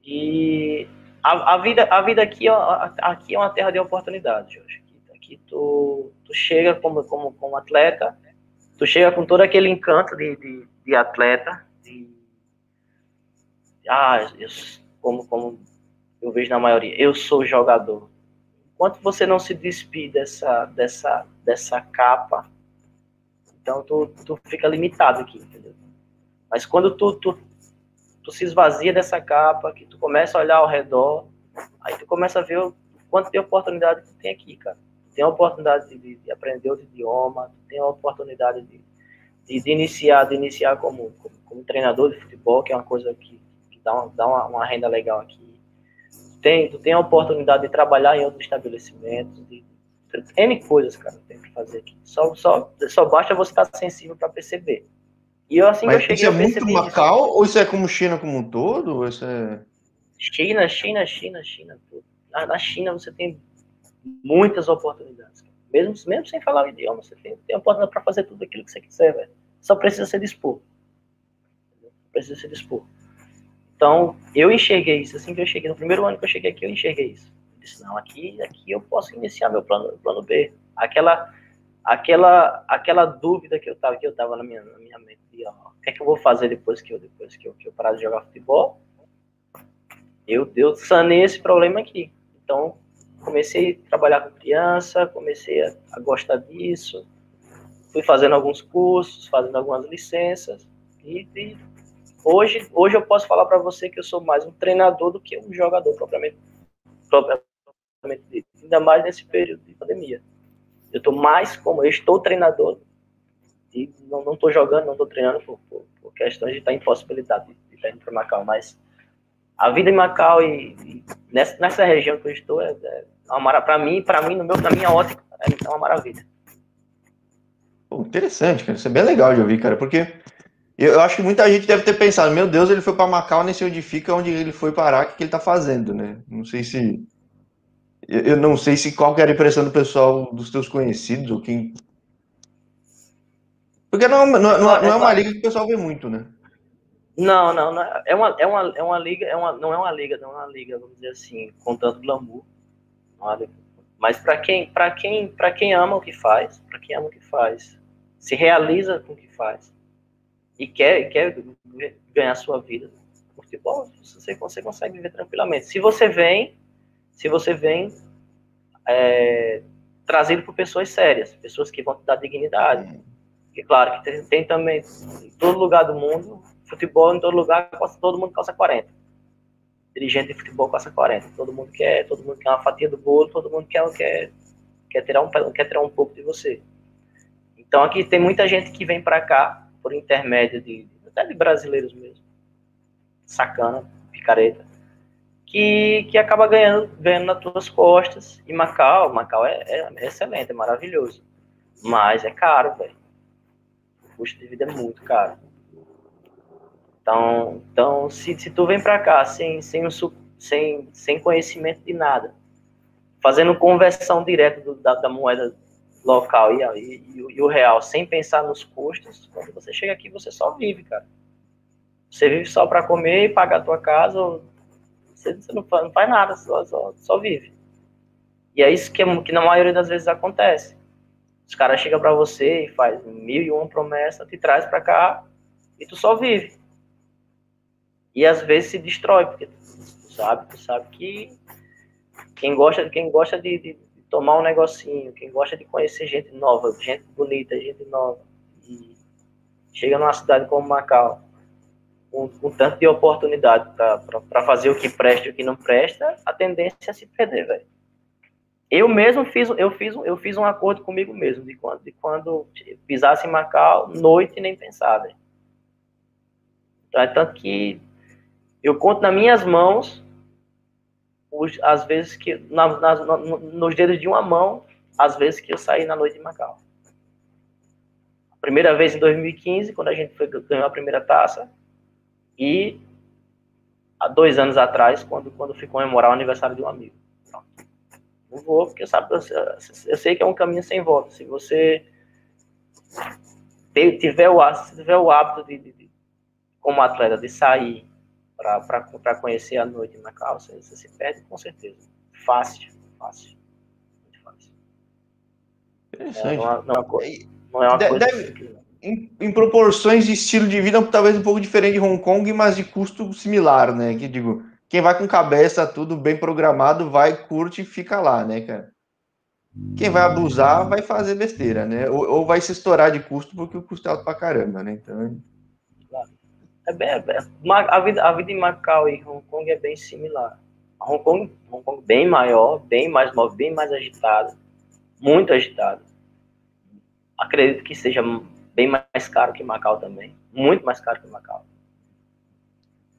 E a, a, vida, a vida aqui, aqui é uma terra de oportunidades, Jorge. Aqui tu, tu chega como, como, como atleta, tu chega com todo aquele encanto de, de, de atleta, de, ah, eu, como, como eu vejo na maioria, eu sou jogador enquanto você não se despir dessa, dessa, dessa capa, então tu, tu fica limitado aqui, entendeu? Mas quando tu, tu, tu se esvazia dessa capa, que tu começa a olhar ao redor, aí tu começa a ver o quanto de oportunidade tu tem aqui, cara. Tem a oportunidade de, de aprender outro idioma, tem a oportunidade de, de, de iniciar, de iniciar como, como, como, treinador de futebol, que é uma coisa que, que dá, uma, dá uma, uma, renda legal aqui. Tem, tu tem a oportunidade de trabalhar em outros estabelecimentos, de, N coisas, cara, tem que fazer aqui. Só, só, só basta você estar sensível para perceber. E eu, assim, Mas eu cheguei isso é muito Macau, isso. ou isso é como China como um todo? Ou isso é... China, China, China, China. Na, na China você tem muitas oportunidades. Mesmo, mesmo sem falar o idioma, você tem, tem oportunidade para fazer tudo aquilo que você quiser, velho. Só precisa se dispor. Precisa se dispor. Então, eu enxerguei isso. Assim que eu cheguei, no primeiro ano que eu cheguei aqui, eu enxerguei isso. Eu disse, não, aqui, aqui eu posso iniciar meu plano, plano B. Aquela, aquela, aquela dúvida que eu tava, que eu tava na minha, na minha mente, ó, o que é que eu vou fazer depois que eu, depois que eu, que eu parar de jogar futebol? Eu, eu sanei esse problema aqui. Então, comecei a trabalhar com criança, comecei a, a gostar disso, fui fazendo alguns cursos, fazendo algumas licenças e, e hoje, hoje eu posso falar para você que eu sou mais um treinador do que um jogador propriamente, propriamente dito, ainda mais nesse período de pandemia. Eu estou mais como eu estou treinador e não estou jogando, não estou treinando por, por, por, questões de estar em possibilidade de, estar indo para Macau, mas a vida em Macau e, e nessa, nessa região que eu estou é, é para mim, para mim, no meu, na minha ótica, é uma maravilha. Pô, interessante, cara. Isso é bem legal de ouvir, cara, porque eu acho que muita gente deve ter pensado, meu Deus, ele foi para Macau, nem sei onde fica, onde ele foi parar, o que, que ele tá fazendo, né? Não sei se. Eu não sei se qual era a impressão do pessoal, dos teus conhecidos, ou quem. Porque não, não, não, não é uma liga que o pessoal vê muito, né? Não, não, não é uma, é uma, é uma liga, é uma, não é uma liga, não é uma liga, vamos dizer assim, com tanto glamour. Mas para quem, para quem, para quem ama o que faz, para quem ama o que faz, se realiza com o que faz e quer, quer ganhar sua vida no futebol, você, você consegue viver tranquilamente. Se você vem, se você vem é, trazido por pessoas sérias, pessoas que vão te dar dignidade. E claro que tem, tem também em todo lugar do mundo, futebol em todo lugar, todo mundo calça 40 dirigente de futebol passa 40. Todo mundo quer, todo mundo quer uma fatia do bolo, todo mundo quer, quer, quer, tirar, um, quer tirar um pouco de você. Então aqui tem muita gente que vem para cá por intermédio de até de brasileiros mesmo, sacana, picareta, que, que acaba ganhando, ganhando nas tuas costas. E Macau, Macau é, é, é excelente, é maravilhoso, mas é caro, velho. O custo de vida é muito caro. Então, então se, se tu vem para cá sem, sem, um, sem, sem conhecimento de nada, fazendo conversão direta do, da, da, moeda local e, e, e, o real, sem pensar nos custos, quando você chega aqui, você só vive, cara. Você vive só para comer e pagar a tua casa, você, você não, faz, não, faz, nada, só, só, só vive. E é isso que, que na maioria das vezes acontece. Os caras chegam para você e faz mil e uma promessa, te traz para cá e tu só vive. E às vezes se destrói, porque tu sabe, tu sabe que quem gosta, quem gosta de, de, tomar um negocinho, quem gosta de conhecer gente nova, gente bonita, gente nova, e chega numa cidade como Macau, com, com tanto de oportunidade para fazer o que presta e o que não presta, a tendência é se perder, velho. Eu mesmo fiz, eu fiz, eu fiz um acordo comigo mesmo de quando, de quando pisasse em Macau, noite nem pensar, velho. Então, é tanto que eu conto nas minhas mãos, os, as vezes que, na, na, no, nos dedos de uma mão, as vezes que eu saí na noite de Macau. A primeira vez em 2015, quando a gente foi, ganhou a primeira taça, e há dois anos atrás, quando, quando fui comemorar o aniversário de um amigo. Não vou, porque sabe, eu, eu sei que é um caminho sem volta. Se você tiver o, tiver o hábito de, de, de como atleta, de sair para conhecer a noite na calça, você se perde com certeza. Fácil, fácil. Muito fácil. Interessante. É, não, é, não, é não é uma coisa. Deve, em, em, proporções de estilo de vida, talvez um pouco diferente de Hong Kong, mas de custo similar, né? Que digo, quem vai com cabeça, tudo bem programado, vai, curte e fica lá, né, cara? Quem vai abusar vai fazer besteira, né? Ou, ou vai se estourar de custo porque o custo é alto pra caramba, né? Então. É bem, é a, vida, a vida em Macau e Hong Kong é bem similar. Hong Kong, Hong Kong bem maior, bem mais bem mais agitado, muito agitado. Acredito que seja bem mais caro que Macau também, muito mais caro que Macau.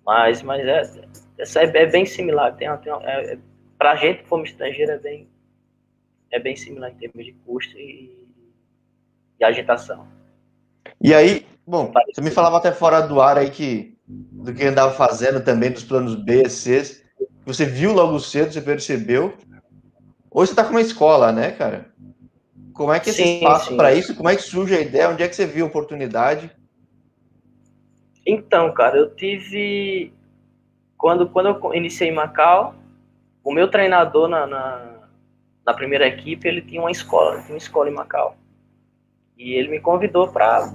Mas, mas é, é, é bem similar. Tem, tem, é, é, Para a gente, como estrangeiro, é bem, é bem similar em termos de custo e, e agitação. E aí, bom, você me falava até fora do ar aí que do que andava fazendo também dos planos B, C, você viu logo cedo, você percebeu. Hoje você está com uma escola, né, cara? Como é que esse sim, espaço para isso? Como é que surge a ideia? Onde é que você viu a oportunidade? Então, cara, eu tive. Quando, quando eu iniciei em Macau, o meu treinador na, na, na primeira equipe, ele tinha uma escola, tinha uma escola em Macau. E ele me convidou para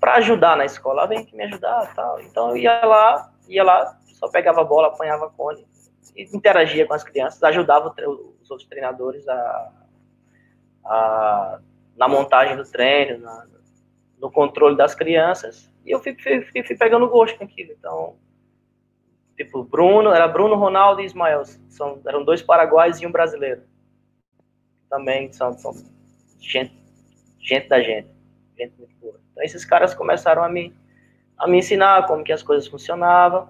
para ajudar na escola, ah, vem aqui me ajudar, tal. Então eu ia lá, ia lá, só pegava a bola, apanhava cone, interagia com as crianças, ajudava os outros treinadores a, a na montagem do treino, na, no controle das crianças. E eu fui, fui, fui, pegando gosto com aquilo. Então, tipo, Bruno, era Bruno, Ronaldo e Ismael. São, eram dois paraguaios e um brasileiro. Também são, são gente, gente da gente. Gente muito boa. Então, esses caras começaram a me, a me ensinar como que as coisas funcionavam.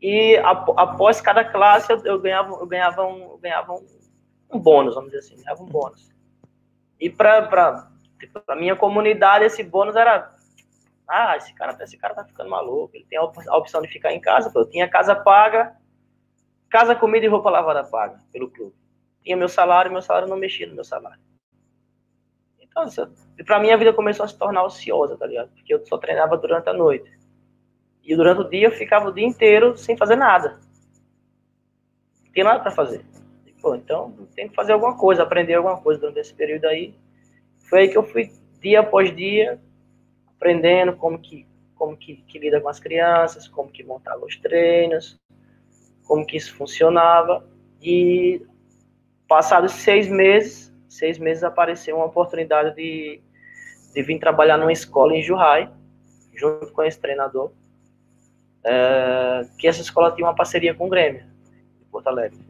E após cada classe, eu, eu ganhava, eu ganhava, um, eu ganhava um, um bônus, vamos dizer assim. Ganhava um bônus. E para tipo, a minha comunidade, esse bônus era ah, esse cara, esse cara tá ficando maluco, ele tem a opção de ficar em casa, eu tinha casa paga, casa, comida e roupa lavada paga pelo clube. Tinha meu salário, meu salário não mexia no meu salário. Então, para mim a vida começou a se tornar ociosa, tá ligado? Porque eu só treinava durante a noite. E durante o dia eu ficava o dia inteiro sem fazer nada. Não tinha nada para fazer. Pô, então tem que fazer alguma coisa, aprender alguma coisa durante esse período aí. Foi aí que eu fui dia após dia aprendendo como que, como que, que lida com as crianças, como que montava os treinos, como que isso funcionava. E passados seis meses, seis meses apareceu uma oportunidade de, de vir trabalhar numa escola em Juhai, junto com esse treinador, é, que essa escola tinha uma parceria com o Grêmio, de Porto Alegre.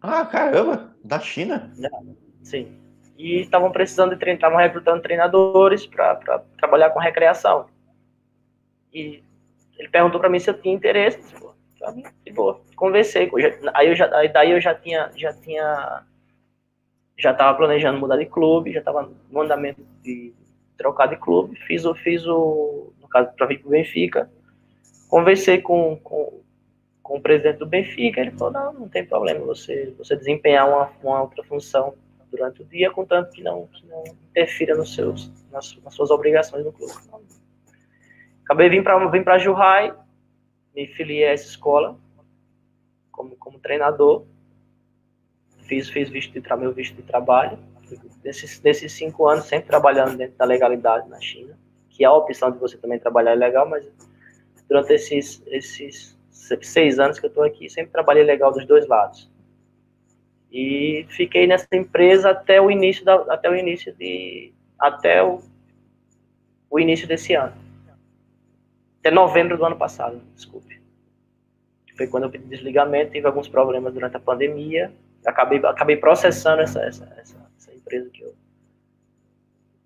Ah, caramba, da China? É, sim e estavam precisando de treinar, estavam recrutando treinadores para trabalhar com recreação. E ele perguntou para mim se eu tinha interesse, pô, de boa. Conversei, aí eu já, aí daí eu já tinha, já tinha, já estava planejando mudar de clube, já estava no andamento de trocar de clube, fiz o, fiz o, no caso para vir para o Benfica, conversei com, com, com o presidente do Benfica, ele falou, não, não tem problema, você, você desempenhar uma, uma outra função durante o dia, contanto que não, que não interfira nos seus, nas, nas suas obrigações no clube. Acabei vindo para vim para Juhai, me filiei a essa escola como, como treinador, fiz, fiz visto de, meu visto de trabalho, desses, desses cinco anos sempre trabalhando dentro da legalidade na China, que é a opção de você também trabalhar é legal, mas durante esses, esses seis anos que eu estou aqui, sempre trabalhei legal dos dois lados. E fiquei nessa empresa até o início da, até o início de até o, o início desse ano. Até novembro do ano passado, desculpe. Foi quando eu pedi desligamento, tive alguns problemas durante a pandemia. Acabei, acabei processando essa, essa, essa, essa empresa que eu,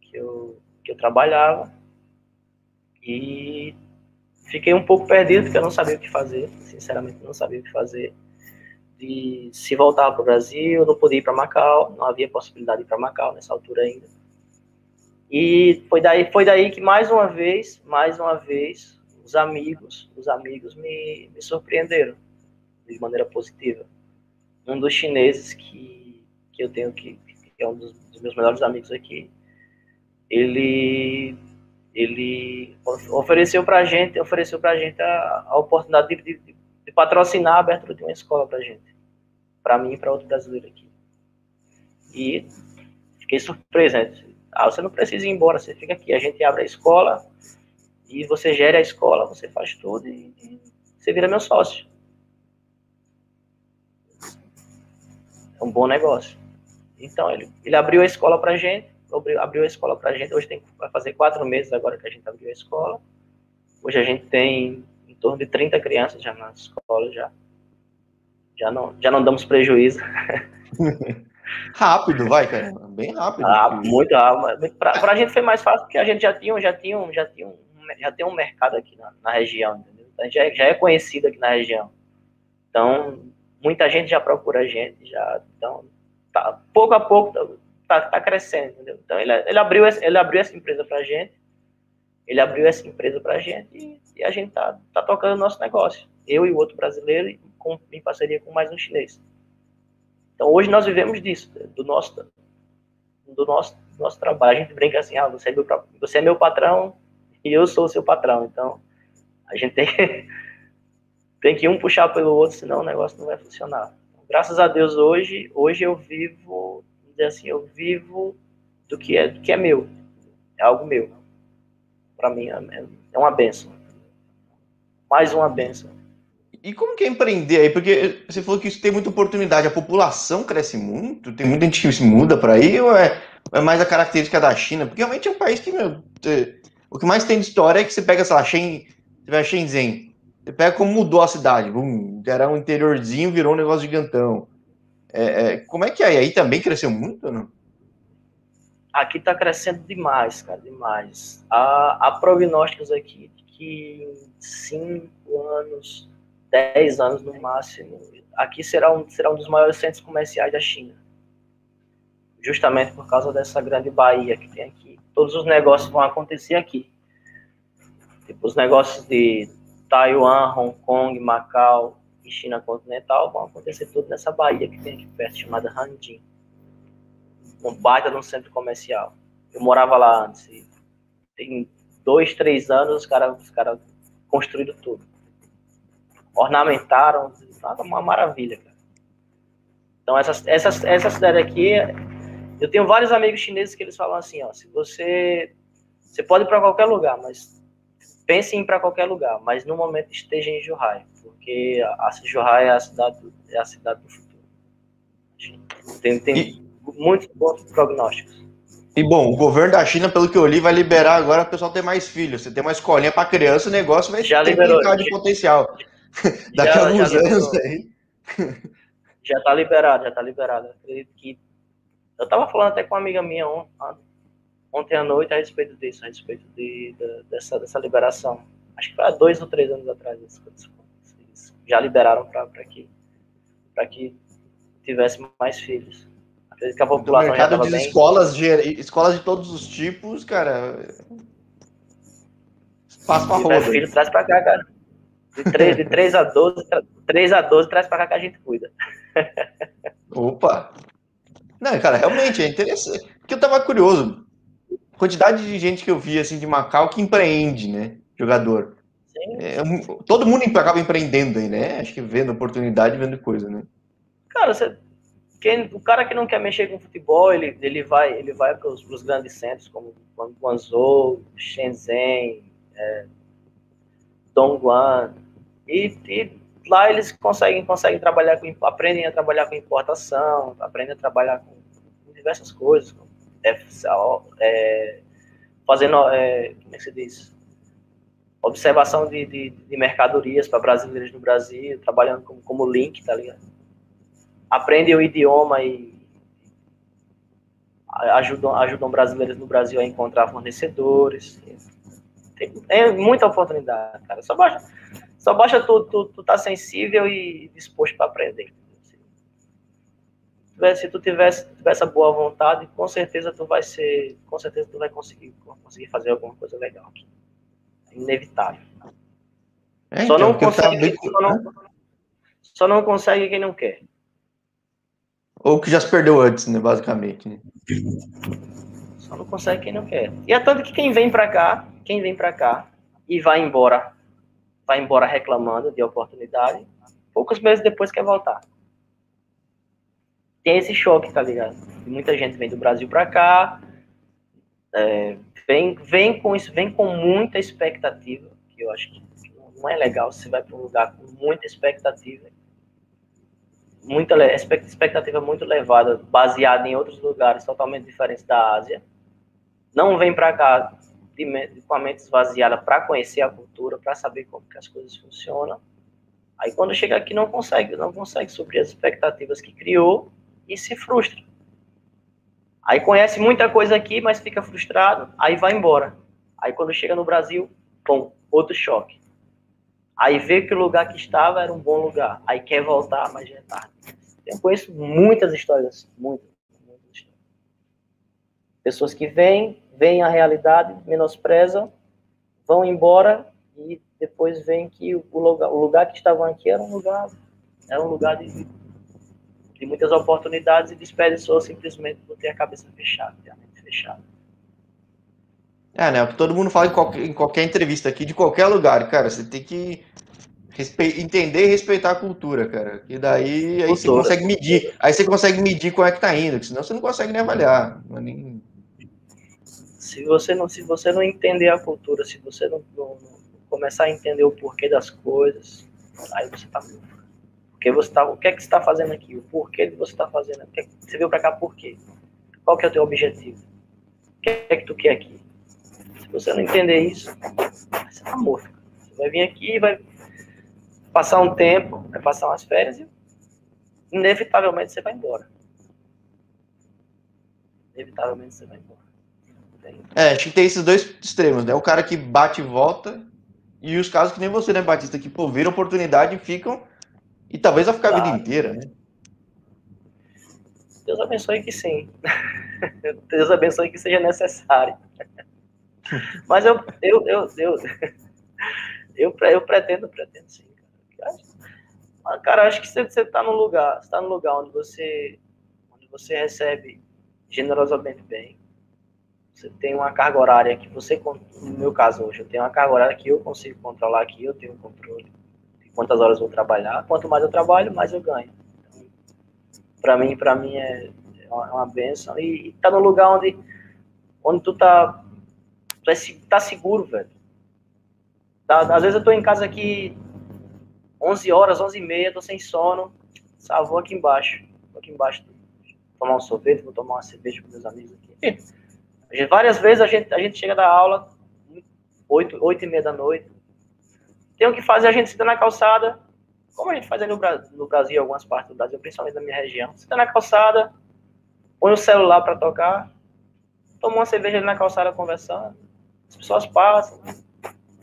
que, eu, que eu trabalhava. E fiquei um pouco perdido, porque eu não sabia o que fazer. Sinceramente, não sabia o que fazer de se voltar para o Brasil, não podia ir para Macau, não havia possibilidade de ir para Macau nessa altura ainda. E foi daí, foi daí que mais uma vez, mais uma vez, os amigos, os amigos me, me surpreenderam de maneira positiva. Um dos chineses que, que eu tenho que, que é um dos, dos meus melhores amigos aqui, ele ele ofereceu para a gente, ofereceu para a gente a, a oportunidade de, de, de patrocinar a abertura de uma escola para gente, para mim e para outro brasileiro aqui. E fiquei surpreso, né? Ah, você não precisa ir embora, você fica aqui, a gente abre a escola e você gera a escola, você faz tudo e, e você vira meu sócio. É um bom negócio. Então ele, ele abriu a escola para gente, abriu, abriu a escola para gente. Hoje tem vai fazer quatro meses agora que a gente abriu a escola. Hoje a gente tem em torno de 30 crianças já na escola já. Já não, já não damos prejuízo. Rápido, vai, cara. Bem rápido. Rápido, muito rápido. Pra, pra gente foi mais fácil porque a gente já tinha, já tinha, já tinha, um, já tem um mercado aqui na, na região, entendeu? A gente já, já é conhecido aqui na região. Então, muita gente já procura a gente, já. Então, tá, pouco a pouco tá, tá crescendo, entendeu? Então, ele, ele, abriu, ele abriu essa empresa pra gente, ele abriu essa empresa pra gente e, e a gente tá, tá tocando o nosso negócio. Eu e o outro brasileiro, com, em parceria com mais um chinês. Então, hoje nós vivemos disso, do nosso, do nosso, nosso trabalho. A gente brinca assim, ah, você é, meu, você é meu patrão e eu sou o seu patrão. Então, a gente tem, tem que um puxar pelo outro, senão o negócio não vai funcionar. Graças a Deus, hoje, hoje eu vivo, assim, eu vivo do que é, do que é meu. É algo meu. Para mim, é, é uma benção. Mais uma benção. E como que é empreender aí? Porque você falou que isso tem muita oportunidade. A população cresce muito? Tem muita gente que se muda para aí? Ou é, é, mais a característica da China? Porque realmente é um país que, meu, o que mais tem de história é que você pega, sei lá, Shen, você vai Shenzhen. Pega como mudou a cidade. Bum, era um interiorzinho, virou um negócio gigantão. É, é, como é que é? Aí também cresceu muito, não? Aqui está crescendo demais, cara, demais. Há, há prognósticos aqui que em cinco anos 10 anos no máximo, aqui será um, será um dos maiores centros comerciais da China. Justamente por causa dessa grande baía que tem aqui. Todos os negócios vão acontecer aqui. Tipo, os negócios de Taiwan, Hong Kong, Macau e China continental vão acontecer tudo nessa baía que tem aqui perto, chamada Hanjin. Um baita de um centro comercial. Eu morava lá antes. tem dois, três anos os caras cara construíram tudo ornamentaram, nada uma maravilha, cara. Então essa, essa, essa cidade aqui, eu tenho vários amigos chineses que eles falam assim, ó, se você você pode ir para qualquer lugar, mas pense em ir para qualquer lugar, mas no momento esteja em Zhuhai, porque a, Zhuhai é a cidade do, é a cidade do futuro. Tem, tem e, muitos bons prognósticos. E bom, o governo da China, pelo que eu li, vai liberar agora o pessoal ter mais filhos. Você tem uma escolinha para criança, o negócio vai já ter liberou, de já, potencial. Daqui já, a alguns anos aí. Já tá liberado, já tá liberado. Eu acredito que. Eu tava falando até com uma amiga minha ontem, ontem à noite a respeito disso, a respeito de, de, dessa, dessa liberação. Acho que foi há dois ou três anos atrás. Eles já liberaram para que, pra que tivesse mais filhos. Acredito que a população. Mercado de bem. escolas, de escolas de todos os tipos, cara. Espaço pra roda. filho, traz pra cá, cara. De 3, de 3 a 12, 3 a 12 traz para cá que a gente cuida. Opa! Não, cara, realmente é interessante. Porque eu tava curioso. Quantidade de gente que eu vi assim de Macau que empreende, né? Jogador. É, todo mundo acaba empreendendo aí, né? Acho que vendo oportunidade, vendo coisa, né? Cara, você, quem, o cara que não quer mexer com futebol, ele, ele vai, ele vai para os grandes centros como Guangzhou, Shenzhen, é, Dongguan, e, e lá eles conseguem, conseguem trabalhar com, aprendem a trabalhar com importação, aprendem a trabalhar com, com diversas coisas, com, é, é, fazendo, é, como é que se diz? Observação de, de, de mercadorias para brasileiros no Brasil, trabalhando como, como link, tá ligado? Aprendem o idioma e ajudam, ajudam brasileiros no Brasil a encontrar fornecedores. Tem, tem muita oportunidade, cara. Só basta, só basta tu, tu, tu tá sensível e disposto para aprender. Se tu tivesse, tivesse a boa vontade, com certeza tu vai ser, com certeza tu vai conseguir, conseguir fazer alguma coisa legal aqui. É inevitável. É, só, então, não consegue, tá só, não, só não consegue quem não quer. Ou que já se perdeu antes, né, basicamente. Né? Só não consegue quem não quer. E é tanto que quem vem para cá, quem vem para cá e vai embora vai embora reclamando de oportunidade, poucos meses depois quer voltar. Tem esse choque, tá ligado? Muita gente vem do Brasil para cá, é, vem, vem com isso, vem com muita expectativa, que eu acho que não é legal. Você vai para um lugar com muita expectativa, muita expectativa muito elevada, baseada em outros lugares totalmente diferentes da Ásia. Não vem para cá com a mente esvaziada para conhecer a cultura, para saber como que as coisas funcionam. Aí quando chega aqui não consegue, não consegue suprir as expectativas que criou e se frustra. Aí conhece muita coisa aqui, mas fica frustrado, aí vai embora. Aí quando chega no Brasil, bom, outro choque. Aí vê que o lugar que estava era um bom lugar. Aí quer voltar, mas já é tarde. Eu conheço muitas histórias assim, muitas, muitas. Pessoas que vêm, veem a realidade, menosprezam, vão embora e depois veem que o lugar, o lugar que estavam aqui era um lugar, era um lugar de de muitas oportunidades e desperdiçou simplesmente por ter a cabeça fechada, a mente fechada. É, né? O que todo mundo fala em qualquer, em qualquer entrevista aqui, de qualquer lugar, cara. Você tem que entender e respeitar a cultura, cara. E daí aí você consegue medir. Aí você consegue medir como é que tá indo, senão você não consegue nem avaliar. Não é nem... Se você não, se você não entender a cultura, se você não, não, não começar a entender o porquê das coisas, aí você tá porque você tá, o que é que você está fazendo aqui? O porquê que você está fazendo? Que é que, você veio para cá por quê? Qual que é o teu objetivo? O que é que tu quer aqui? Se você não entender isso, você tá morto. Você vai vir aqui vai passar um tempo, vai passar umas férias e inevitavelmente você vai embora. Inevitavelmente você vai embora. É, acho que tem esses dois extremos, né? O cara que bate e volta, e os casos que nem você, né, Batista, que pô, viram oportunidade e ficam e talvez vai ficar a vida inteira, né? Deus abençoe que sim. Deus abençoe que seja necessário. Mas eu, eu, eu, eu, eu, eu pretendo, pretendo sim. Cara, cara acho que você está no lugar, está no lugar onde você, onde você recebe generosamente bem. Você tem uma carga horária que você, no meu caso hoje, eu tenho uma carga horária que eu consigo controlar aqui, eu tenho controle quantas horas vou trabalhar. Quanto mais eu trabalho, mais eu ganho. Para mim, para mim é, é uma benção e, tá no lugar onde onde tu tá tu é, tá seguro, velho. Tá, às vezes eu tô em casa aqui 11 horas, 11 e meia, tô sem sono, só vou aqui embaixo, vou aqui embaixo tomar um sorvete, vou tomar uma cerveja com meus amigos aqui. Várias vezes a gente, a gente chega da aula 8, 8 e meia da noite, tem o que fazer a gente senta na calçada, como a gente faz no, no Brasil, algumas partes do Brasil, principalmente na minha região. Senta na calçada, põe o celular para tocar, toma uma cerveja ali na calçada conversando. As pessoas passam,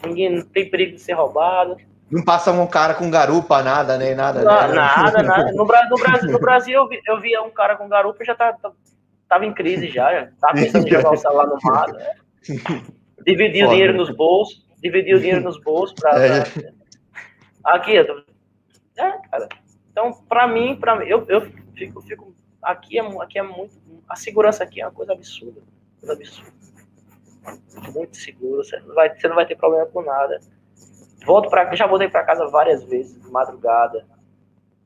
ninguém não tem perigo de ser roubado. Não passa um cara com garupa, nada, nem nada. Não, né? Nada, nada. No, Brasil, no Brasil, no Brasil eu, vi, eu via um cara com garupa e já tá, tá, tava em crise já. já tava pensando em jogar o celular no mar. Né? Dividir o dinheiro nos bolsos dividir o dinheiro nos bolsos para. É. Aqui, eu tô... é, cara. Então, para mim, para eu, eu fico, fico aqui é, aqui é muito a segurança aqui é uma coisa absurda, coisa absurda. Muito seguro, você não vai, você não vai ter problema com nada. Volto para, já voltei para casa várias vezes, de madrugada,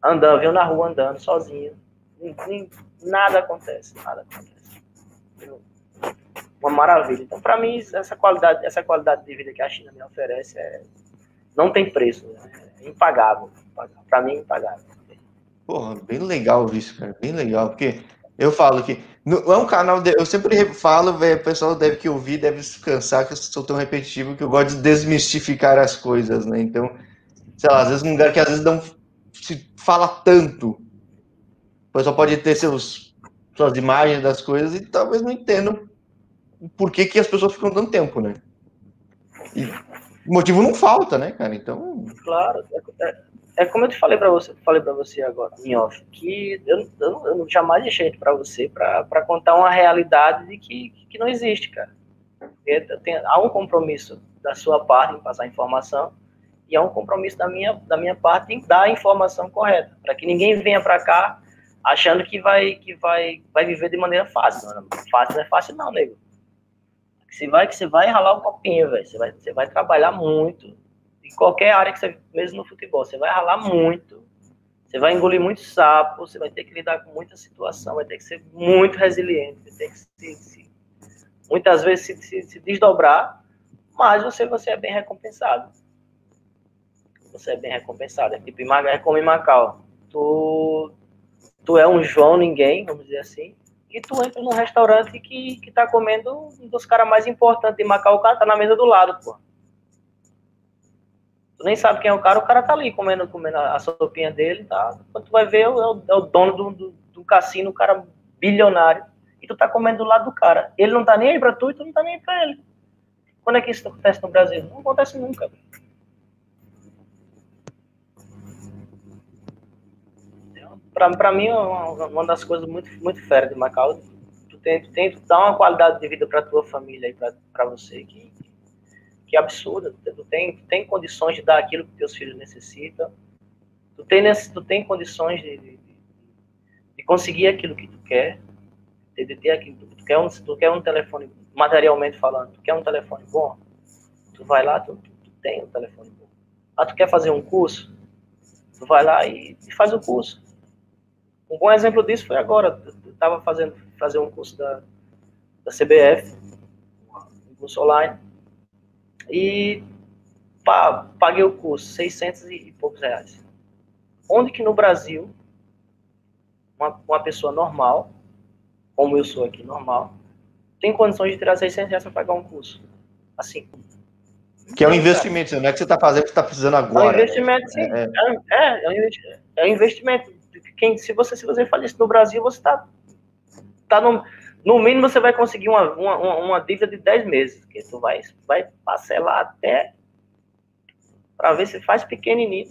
andando, viu na rua andando sozinho, nada acontece, nada acontece uma maravilha. Então, para mim, essa qualidade, essa qualidade de vida que a China me oferece é, não tem preço, né? é impagável. Para mim, é impagável. Porra, bem legal isso, cara, bem legal, porque eu falo que não é um canal, de, eu sempre falo, véio, o pessoal deve que ouvir, deve se cansar que eu sou tão repetitivo que eu gosto de desmistificar as coisas, né? Então, sei lá, às vezes um lugar que às vezes não se fala tanto, o pessoal pode ter seus suas imagens das coisas e talvez não entendam por que, que as pessoas ficam dando tempo, né? E motivo não falta, né, cara? Então. Claro, é, é, é como eu te falei para você, falei para você agora, que eu, eu, eu jamais deixei para você para contar uma realidade de que, que não existe, cara. Tem, há um compromisso da sua parte em passar informação e há um compromisso da minha, da minha parte em dar a informação correta, para que ninguém venha para cá achando que vai que vai vai viver de maneira fácil. Não, fácil não é fácil não, nego. Você vai que você vai ralar um copinho, velho. Você vai, você vai trabalhar muito. Em qualquer área que você, mesmo no futebol, você vai ralar muito. Você vai engolir muito sapo, você vai ter que lidar com muita situação, vai ter que ser muito resiliente, vai ter que se, se, muitas vezes se, se, se, desdobrar, mas você, você é bem recompensado. Você é bem recompensado. É tipo, é como em Macau. Tu, tu é um João ninguém, vamos dizer assim, e tu entra num restaurante que, que tá comendo um dos caras mais importantes de Macau, o cara tá na mesa do lado, pô. Tu nem sabe quem é o cara, o cara tá ali comendo, comendo a sopinha dele, tá? Quando tu vai ver, é o, é o dono do, do, do cassino, o cara bilionário, e tu tá comendo do lado do cara. Ele não tá nem aí pra tu e tu não tá nem aí pra ele. Quando é que isso acontece no Brasil? Não acontece nunca. Para mim, uma, uma das coisas muito, muito férias de Macau, tu tem, tu tem tu dar uma qualidade de vida para tua família e para você que, que é absurda. Tu tem, tu tem condições de dar aquilo que teus filhos necessitam. Tu tem, tu tem condições de, de, de conseguir aquilo que tu quer, de, de ter aquilo. Tu quer, um, tu quer um telefone, materialmente falando, tu quer um telefone bom, tu vai lá, tu, tu, tu tem um telefone bom. Ah, tu quer fazer um curso? Tu vai lá e, e faz o curso um bom exemplo disso foi agora. Eu estava fazendo fazer um curso da, da CBF, um curso online, e pá, paguei o curso, 600 e poucos reais. Onde que no Brasil, uma, uma pessoa normal, como eu sou aqui, normal, tem condições de tirar 600 reais para pagar um curso? Assim. Que é um investimento, não é que você está fazendo, você está precisando agora. É um investimento, sim. É, é, é, é um investimento quem, se você se você faz isso no Brasil, você está tá no, no mínimo você vai conseguir uma, uma, uma dívida de 10 meses, que tu vai, vai parcelar até para ver se faz pequenininho.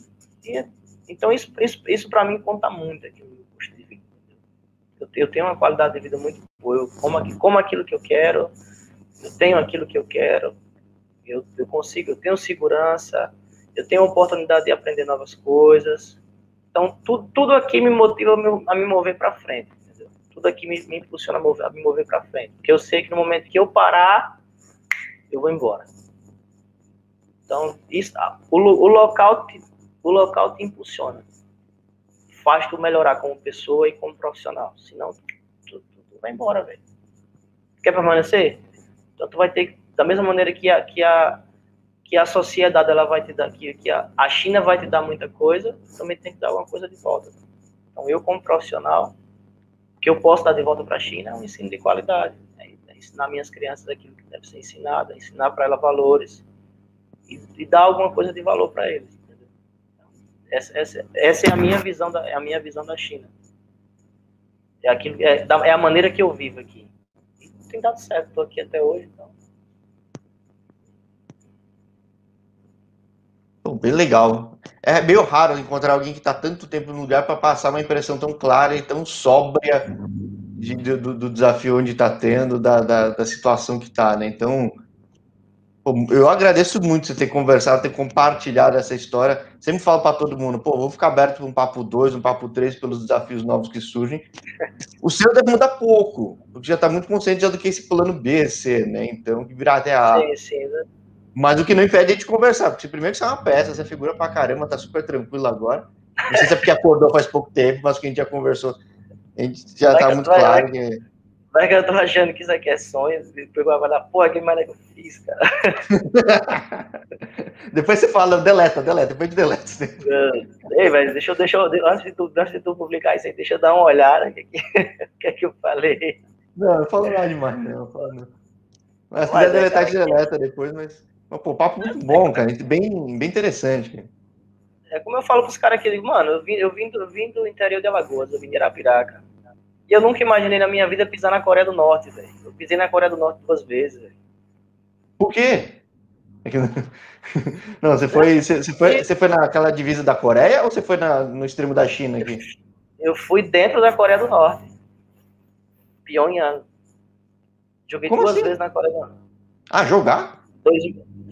Então isso, isso, isso para mim conta muito aqui no custo de vida. Eu, eu, tenho uma qualidade de vida muito boa, eu como, como aquilo que eu quero, eu tenho aquilo que eu quero, eu, eu consigo, eu tenho segurança, eu tenho oportunidade de aprender novas coisas, então, tudo, tudo aqui me motiva a me mover para frente. Entendeu? Tudo aqui me, me impulsiona a, mover, a me mover para frente. Porque eu sei que no momento que eu parar, eu vou embora. Então, isso, o, o, local te, o local te impulsiona. Faz tu melhorar como pessoa e como profissional. Senão, tu, tu, tu vai embora, velho. Quer permanecer? Então, tu vai ter, da mesma maneira que a, que a, que a sociedade ela vai te dar, que, que a, a China vai te dar muita coisa, também tem que dar alguma coisa de volta. Então, eu como profissional, o que eu posso dar de volta para a China é um ensino de qualidade, né? ensinar minhas crianças aquilo que deve ser ensinado, ensinar para elas valores e, e, dar alguma coisa de valor para eles. Então, essa, essa, essa, é a minha visão da, é a minha visão da China. É, aquilo, é, é a maneira que eu vivo aqui. E tem dado certo, estou aqui até hoje, então bem legal. É meio raro encontrar alguém que está tanto tempo no lugar para passar uma impressão tão clara e tão sóbria de, do, do, desafio onde está tendo, da, da, da, situação que está, né? Então, eu agradeço muito você ter conversado, ter compartilhado essa história. Sempre falo para todo mundo, pô, vou ficar aberto para um papo 2, um papo 3 pelos desafios novos que surgem. O seu deve mudar pouco, porque já está muito consciente já do que esse plano B ser, né? Então, virar até A. Sim, sim, né? Mas o que não impede a gente conversar, porque primeiro que você é uma peça, você figura pra caramba, tá super tranquilo agora. Não sei se é porque acordou faz pouco tempo, mas que a gente já conversou, a gente já vai tá muito claro que. Vai que eu tô achando que isso aqui é sonho, pegou a falar, porra, que é que eu fiz, cara. depois você fala, deleta, deleta, depois de deleta. Ei, mas deixa eu, deixa eu, antes de tu, antes de tu publicar isso aí, deixa eu dar uma olhada, o que, que, é que eu falei. Não, não falo nada demais, não, não falo não. Mas se quiser deletar, é, deleta depois, mas Pô, papo muito bom, cara. Bem, bem interessante. É como eu falo pros caras aqui, mano, eu vim, eu, vim do, eu vim do interior de Alagoas, eu vim de Arapiraca. E eu nunca imaginei na minha vida pisar na Coreia do Norte, velho. Eu pisei na Coreia do Norte duas vezes, velho. Por quê? É não, você foi, você, foi, você foi naquela divisa da Coreia ou você foi na, no extremo da China aqui? Eu fui dentro da Coreia do Norte. Pyongyang. Joguei Como duas assim? vezes na Coreia do Norte. Ah, jogar? Dois,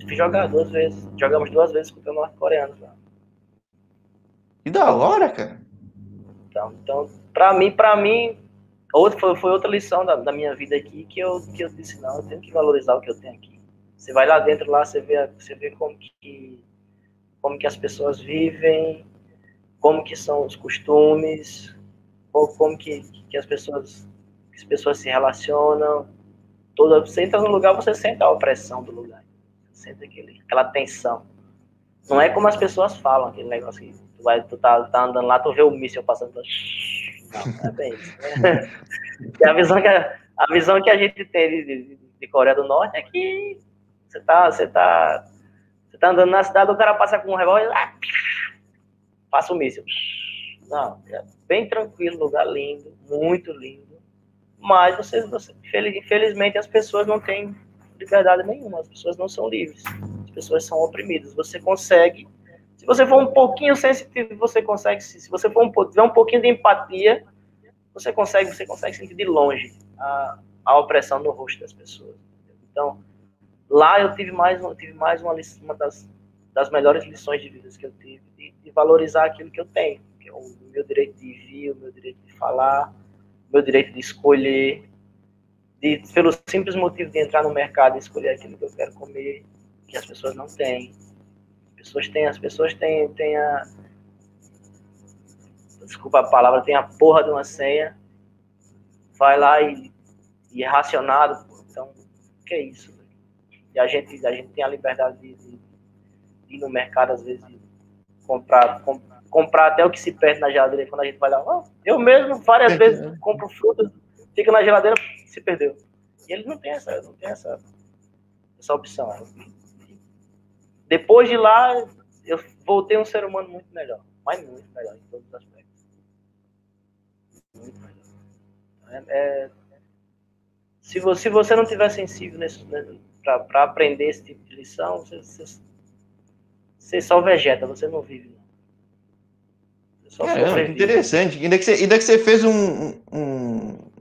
Fui jogar duas vezes. Jogamos duas vezes contra o norte-coreano. Que da hora, cara. Então, então pra mim, pra mim, outra, foi, foi outra lição da, da, minha vida aqui que eu, que eu disse, não, eu tenho que valorizar o que eu tenho aqui. Você vai lá dentro, lá, você vê, você vê como que, como que as pessoas vivem, como que são os costumes, como que, que as pessoas que as pessoas se relacionam. Toda, você entra no lugar, você sente a opressão do lugar sente aquele, aquela tensão. Não é como as pessoas falam, aquele negócio que tu, vai, tu tá, tá andando lá, tu vê o míssil passando. Tu... Não, é bem isso. Né? a, visão que a, a visão que a gente tem de, de, de Coreia do Norte é que você tá, você tá, você tá andando na cidade, o cara passa com um revólver e passa o míssil. Não, é bem tranquilo, lugar lindo, muito lindo, mas você, você, infelizmente as pessoas não têm liberdade nenhuma, as pessoas não são livres, as pessoas são oprimidas. Você consegue, se você for um pouquinho sensitivo, você consegue, se você for um, tiver um pouquinho de empatia, você consegue, você consegue sentir de longe a, a opressão no rosto das pessoas. Então, lá eu tive mais, eu tive mais uma, uma das, das melhores lições de vida que eu tive, de, de valorizar aquilo que eu tenho, que é o meu direito de vir, o meu direito de falar, o meu direito de escolher, de, pelo simples motivo de entrar no mercado e escolher aquilo que eu quero comer, que as pessoas não têm. As pessoas têm, as pessoas têm, têm a, desculpa a palavra, tem a porra de uma senha, vai lá e, e é racionado, então, o que é isso? E a gente, a gente tem a liberdade de, de, de ir no mercado, às vezes, comprar, com, comprar até o que se perde na geladeira, quando a gente vai lá, oh, eu mesmo, várias é, vezes, compro frutas, fica na geladeira, se perdeu. E ele não tem essa, não tem essa, essa opção. Depois de lá, eu voltei um ser humano muito melhor, mas muito melhor em todos os aspectos. É, é, se, você, se você não tiver sensível né, para aprender esse tipo de lição, você, você, você, só vegeta, você não vive. Não. Você só é, interessante. Ainda que, você, ainda que você fez um, um,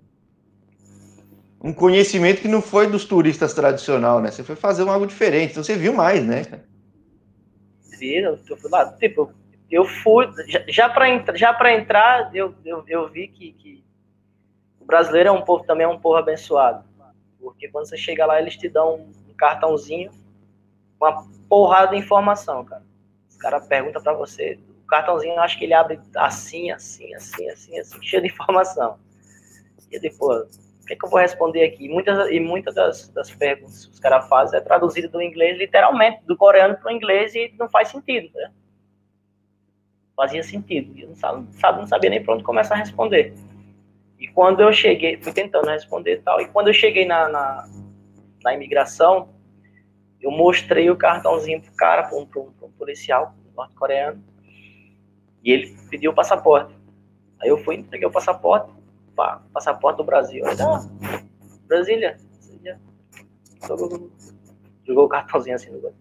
um conhecimento que não foi dos turistas tradicional, né? Você foi fazer algo diferente, então você viu mais, né? Vi, eu, fui lá, tipo, eu fui, já, já para já para entrar, eu, eu, eu vi que, que o brasileiro é um povo também é um povo abençoado. Porque quando você chega lá, eles te dão um cartãozinho uma porrada de informação, cara. Os caras perguntam para você, o cartãozinho, eu acho que ele abre assim, assim, assim, assim, assim, cheio de informação. E depois, o que, é que eu vou responder aqui? Muitas, e muitas das, das perguntas que os caras fazem é traduzido do inglês, literalmente, do coreano para o inglês, e não faz sentido, né? Fazia sentido. Eu não, sabe, não sabia nem para onde começar a responder. E quando eu cheguei, fui tentando responder e tal, e quando eu cheguei na, na, na imigração, eu mostrei o cartãozinho pro cara, para um, um, um, policial norte-coreano, e ele pediu o passaporte. Aí eu fui, entreguei o passaporte, pá, passaporte do Brasil. Aí, ah, Brasília, Brasília. Jogou, o cartãozinho assim no.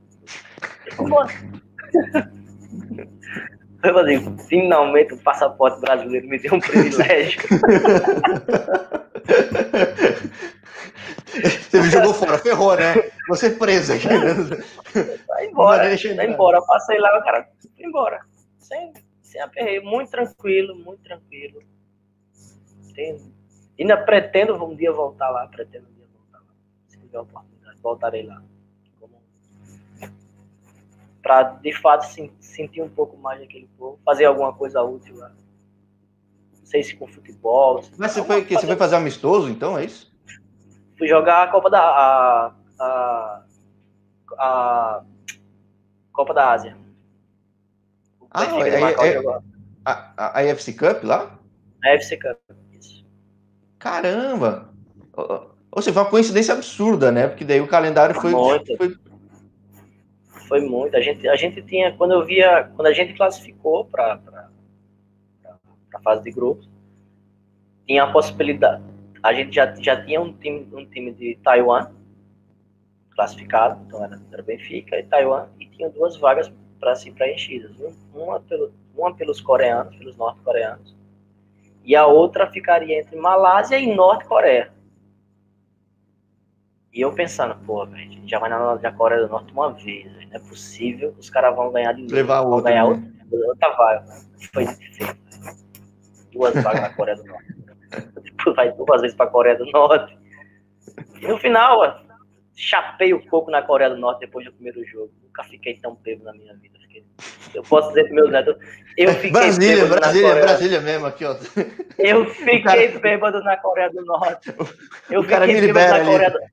Eu falei, finalmente o passaporte brasileiro me deu um privilégio. Você me jogou fora, ferrou, né? Você presa aqui. Né? Vai embora, vai embora. Eu passei lá, o cara foi embora. Sem, sem aperreio, muito tranquilo, muito tranquilo. Tem, ainda pretendo um dia voltar lá, pretendo um dia voltar lá. Se tiver oportunidade, voltarei lá para de fato sentir um pouco mais daquele povo, fazer alguma coisa útil lá. Não sei se com futebol. Mas você foi, fazer... você foi fazer amistoso, então, é isso? Fui jogar a Copa da a, a, a Copa da Ásia. ah, é, é, a, a, a FC Cup lá? A FC Cup. Caramba! Ou seja, foi uma coincidência absurda, né? Porque daí o calendário foi, foi, foi muito. A gente, a gente tinha, quando eu via, quando a gente classificou para a fase de grupos, tinha a possibilidade. A gente já, já tinha um time, um time de Taiwan classificado, então era, era Benfica e Taiwan, e tinha duas vagas para ser preenchidas. Uma, pelo, uma pelos coreanos, pelos norte-coreanos, e a outra ficaria entre Malásia e Norte-Coreia. E eu pensando, pô, a gente já vai na, Coreia do Norte uma vez, não é possível, os caras vão ganhar de Levar vão outra, ganhar né? outra, outra vaga. Foi feito. Duas vagas na Coreia do Norte. Depois vai duas vezes pra Coreia do Norte. E no final, ó, chapei o coco na Coreia do Norte depois do primeiro jogo. Nunca fiquei tão bebo na minha vida. Eu posso dizer para meus netos, eu fiquei Brasília, Brasília, Brasília mesmo aqui, ó. Eu fiquei cara... bêbado na Coreia do Norte. Eu o fiquei bêbado na Coreia do Norte.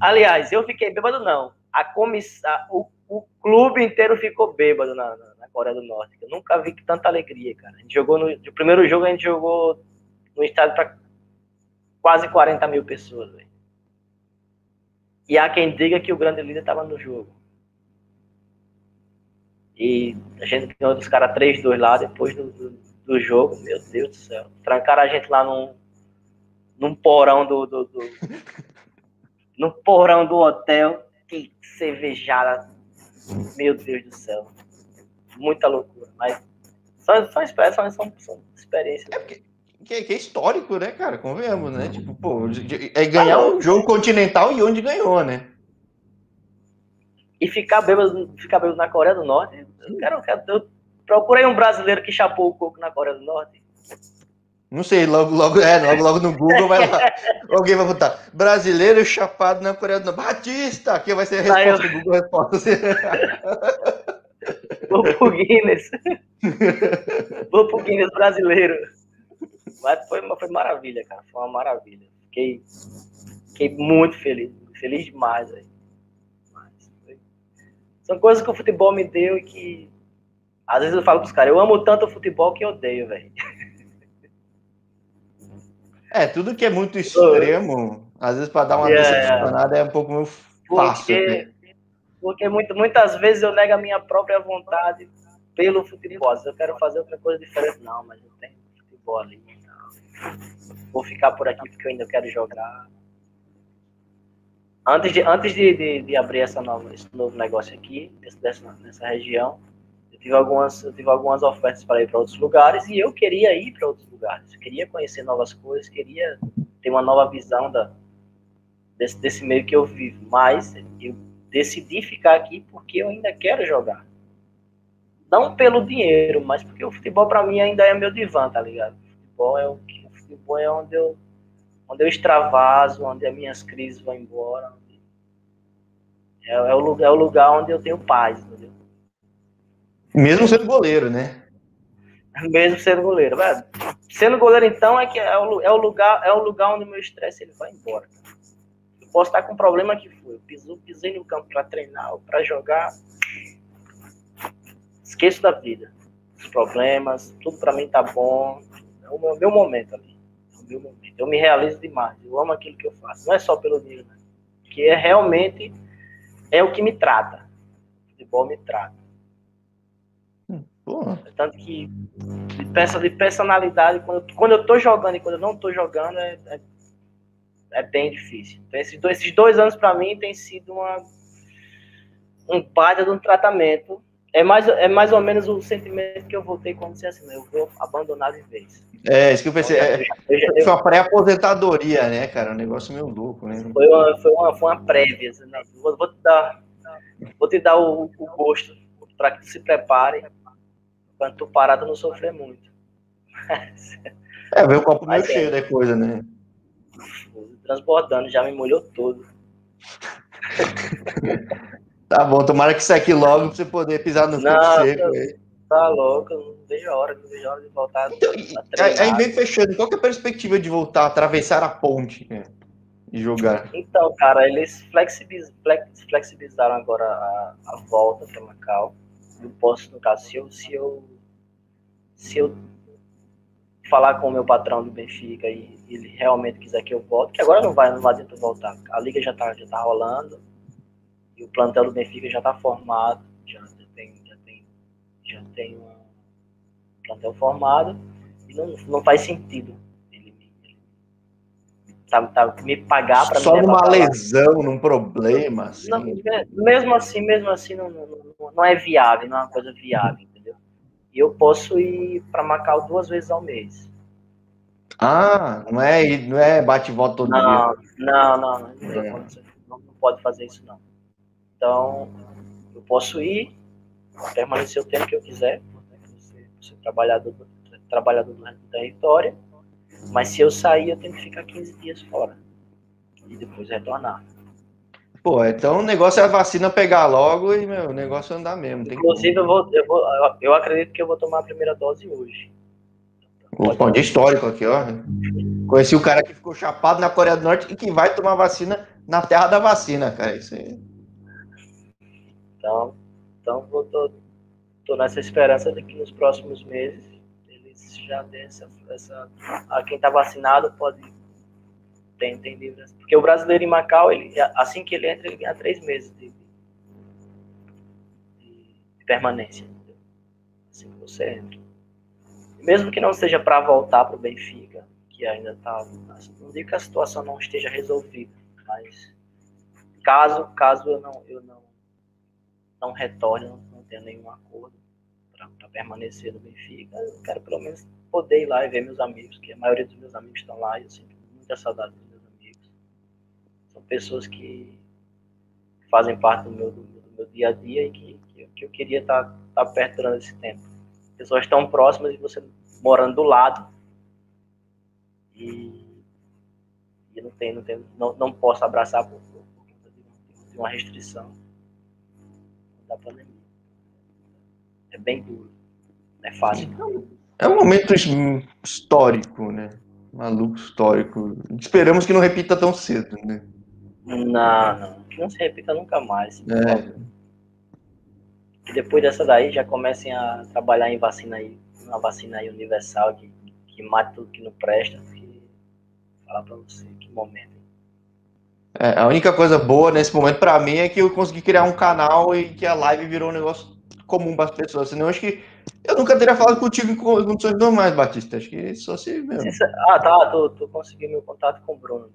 Aliás, eu fiquei bêbado, não. A comissão, o, o clube inteiro ficou bêbado na, na, na, Coreia do Norte. Eu nunca vi tanta alegria, cara. A gente jogou no, no primeiro jogo, a gente jogou no estádio para quase 40 mil pessoas. Véio. E há quem diga que o grande líder estava no jogo. E a gente ganhou dos caras 3-2 lá depois do, do, do, jogo. Meu Deus do céu. Trancaram a gente lá num, num porão do, do, do no porão do hotel, que cervejada, meu Deus do céu, muita loucura, mas são, são, são, são, são experiências. É porque, que, que, é histórico, né, cara? Convenhamos, né? Tipo, pô, é ganhar um jogo continental e onde ganhou, né? E ficar bêbado, ficar bêbado na Coreia do Norte. Eu, quero, eu, procurei um brasileiro que chapou o coco na Coreia do Norte. Não sei, logo, logo, é, logo, logo no Google vai lá. Alguém vai botar brasileiro chapado na Coreia do Norte. Batista! Aqui vai ser a resposta eu... do Google Resposta. Vou pro Guinness. Vou pro Guinness brasileiro. Mas foi, foi maravilha, cara. Foi uma maravilha. Fiquei, fiquei muito feliz. Feliz demais. Aí. São coisas que o futebol me deu e que. Às vezes eu falo pros caras, eu amo tanto o futebol que odeio, velho. É, tudo que é muito extremo, às vezes para dar uma yeah. decepcionada é um pouco meio fácil. Porque, né? porque muito, muitas vezes eu nego a minha própria vontade pelo futebol. Eu quero fazer outra coisa diferente, não, mas eu tenho futebol ali. Vou ficar por aqui porque eu ainda quero jogar. Antes de, antes de, de, de abrir essa nova, esse novo negócio aqui, dessa, nessa região, eu tive algumas, eu tive algumas ofertas para ir para outros lugares e eu queria ir para outros lugares. Eu queria conhecer novas coisas, queria ter uma nova visão da, desse, desse meio que eu vivo. Mas eu decidi ficar aqui porque eu ainda quero jogar. Não pelo dinheiro, mas porque o futebol para mim ainda é meu divã, tá ligado? O futebol é o que futebol é onde eu, onde eu extravaso, onde as minhas crises vão embora. É, é, o, lugar, é o lugar onde eu tenho paz, entendeu? Mesmo sendo goleiro, né? Mesmo sendo goleiro. Velho. Sendo goleiro, então, é que é o, é o, lugar, é o lugar onde o meu estresse ele vai embora. Eu posso estar com o problema que foi. Eu piso, pisei no campo para treinar, para jogar. Esqueço da vida. Os problemas, tudo para mim tá bom. É o meu, meu momento ali meu momento. Eu me realizo demais. Eu amo aquilo que eu faço. Não é só pelo dinheiro, né? Que é realmente é o que me trata. O futebol me trata. Hum, Tanto que de, peça, de personalidade, quando, eu, quando eu tô jogando e quando eu não tô jogando, é, é, é bem difícil. Então, esses, dois, esses dois anos para mim tem sido uma, um baita de um tratamento é mais, é mais ou menos o sentimento que eu voltei quando disse assim, eu vou abandonar de vez. É, isso que eu pensei. É, eu já, eu, foi uma pré-aposentadoria, né, cara? Um negócio meio louco, né? Foi uma, foi uma, foi uma prévia. Assim, né? vou, vou, te dar, vou te dar o, o gosto para que tu se prepare quando tu parar tu não sofrer muito. é, veio o copo meio é, cheio da coisa, né? Transbordando, já me molhou todo. Tá bom, tomara que aqui logo pra você poder pisar no não, seco. Tá louco, não vejo a hora, não vejo a hora de voltar. Então, aí vem fechando, qual que é a perspectiva de voltar, atravessar a ponte né, e jogar? Então, cara, eles flexibiliz, flexibilizaram agora a, a volta para Macau. Eu posso, no caso, se eu, se eu, se eu falar com o meu patrão do Benfica e ele realmente quiser que eu volte, que agora não vai, não vai adianta voltar. A liga já tá, já tá rolando o plantel do Benfica já está formado, já, já, tem, já tem, já tem um plantel formado, e não, não faz sentido ele, ele tá, tá, me pagar para Só numa lesão, num problema. Assim. Não, mesmo assim, mesmo assim, não, não, não é viável, não é uma coisa viável, entendeu? E eu posso ir para Macau duas vezes ao mês. Ah, não é, não é bate volta todo não, dia. Não, não, não, não, é. não, não pode fazer isso não. Então, eu posso ir, permanecer o tempo que eu quiser, né, ser, ser trabalhador, trabalhador do território, mas se eu sair, eu tenho que ficar 15 dias fora e depois retornar. Pô, então o negócio é a vacina pegar logo e meu, o negócio é andar mesmo. Inclusive, eu, vou, eu, vou, eu acredito que eu vou tomar a primeira dose hoje. Opa, de histórico aqui, ó. Conheci o cara que ficou chapado na Coreia do Norte e que vai tomar vacina na terra da vacina, cara. Isso aí. Então, então eu tô, tô nessa esperança de que nos próximos meses eles já dêem essa, essa a quem está vacinado pode tem, tem livre, porque o brasileiro em Macau ele assim que ele entra ele ganha três meses de, de, de permanência entendeu? assim que você entra mesmo que não seja para voltar para o Benfica que ainda está. Não digo que a situação não esteja resolvida, mas caso, caso eu não, eu não, não retorne, não, tenha nenhum acordo para permanecer no Benfica, eu quero pelo menos poder ir lá e ver meus amigos, que a maioria dos meus amigos estão lá e eu sinto muita saudade dos meus amigos. São pessoas que fazem parte do meu, do, do meu dia a dia e que, que, que eu queria estar, estar perto durante esse tempo. Pessoas tão próximas e você morando do lado e, e não, tem, não, tem, não, não posso abraçar por, por, por de uma restrição da pandemia. É bem duro. Não é fácil. É um momento histórico, né? Maluco histórico. Esperamos que não repita tão cedo, né? Não, não. Que não se repita nunca mais. É. Que depois dessa daí já comecem a trabalhar em vacina aí, uma vacina aí universal que, que mate tudo que não presta. Que... Falar pra você, que momento. É, a única coisa boa nesse momento para mim é que eu consegui criar um canal e que a live virou um negócio comum para as pessoas. Senão acho que eu nunca teria falado contigo em condições normais, Batista. Acho que só se mesmo. Ah, tá. Tu, tu conseguiu meu contato com o Bruno.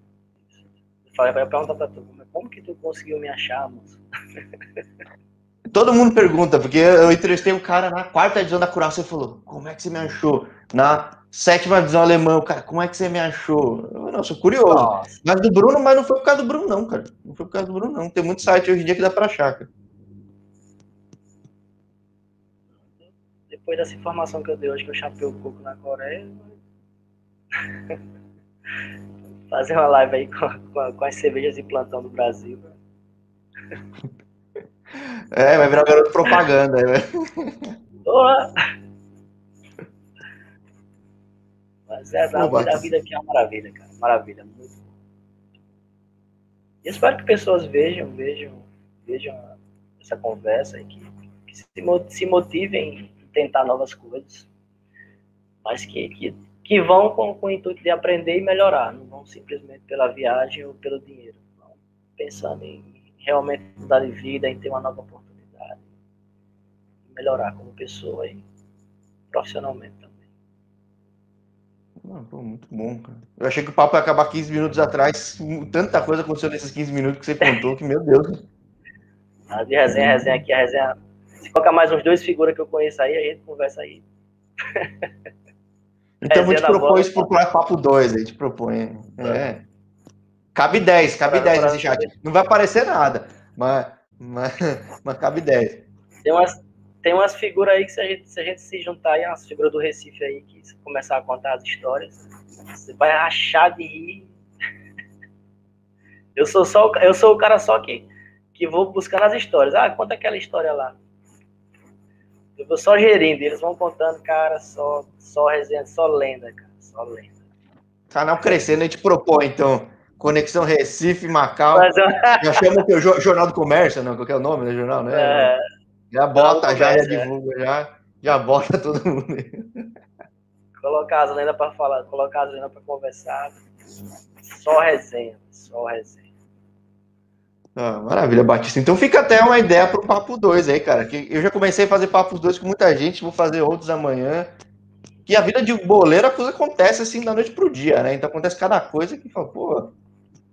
Eu falei, vai perguntar pra tu, como que tu conseguiu me achar, moço? Todo mundo pergunta, porque eu entrevistei o cara na quarta edição da Cural, você falou, como é que você me achou? Na sétima divisão alemã, cara, como é que você me achou? Eu, não, sou curioso. Nossa. Mas do Bruno, mas não foi por causa do Bruno, não, cara. Não foi por causa do Bruno, não. Tem muito site hoje em dia que dá pra achar, cara. Depois dessa informação que eu dei hoje que eu chapei o coco na Coreia, fazer uma live aí com, com, com as cervejas de plantão do Brasil. É, vai virar garoto propaganda. Né? Mas é, a, Pô, a vida aqui é uma maravilha, cara. Maravilha, muito bom. E espero que pessoas vejam, vejam, vejam essa conversa e que, que se motivem em tentar novas coisas. Mas que, que, que vão com, com o intuito de aprender e melhorar. Não vão simplesmente pela viagem ou pelo dinheiro. Vão pensando em realmente mudar de vida, em ter uma nova oportunidade. Melhorar como pessoa e profissionalmente pô, muito bom, cara. Eu achei que o papo ia acabar 15 minutos atrás. Tanta coisa aconteceu nesses 15 minutos que você contou, que meu Deus. Ah, de resenha, resenha aqui, a resenha. Se colocar mais uns dois figuras que eu conheço aí, a gente conversa aí. Então vou te propor isso pro papo 2, a gente propõe. É. Cabe 10, cabe 10 nesse chat. Não vai aparecer nada, mas, mas, mas cabe 10. Tem umas, tem umas figuras aí que se a gente se, a gente se juntar aí, umas figuras do Recife aí, que se começar a contar as histórias, você vai achar de rir. Eu sou, só, eu sou o cara só que, que vou buscando as histórias. Ah, conta aquela história lá. Eu vou só gerindo, eles vão contando, cara, só, só resenha, só lenda, cara, só lenda. Canal crescendo, a gente propõe, então, Conexão Recife, Macau. Mas, já chama o Jornal do Comércio, não? Qual é o nome do jornal, né? É, já bota, já, já é. divulga, já, já bota todo mundo. Colocar as lendas para falar, colocar as lendas para conversar. Só resenha, só resenha. Ah, maravilha, Batista. Então fica até uma ideia para o Papo 2 aí, cara. Que eu já comecei a fazer Papos 2 com muita gente, vou fazer outros amanhã. Que a vida de boleiro, a coisa acontece assim da noite pro dia, né? Então acontece cada coisa que fala, pô.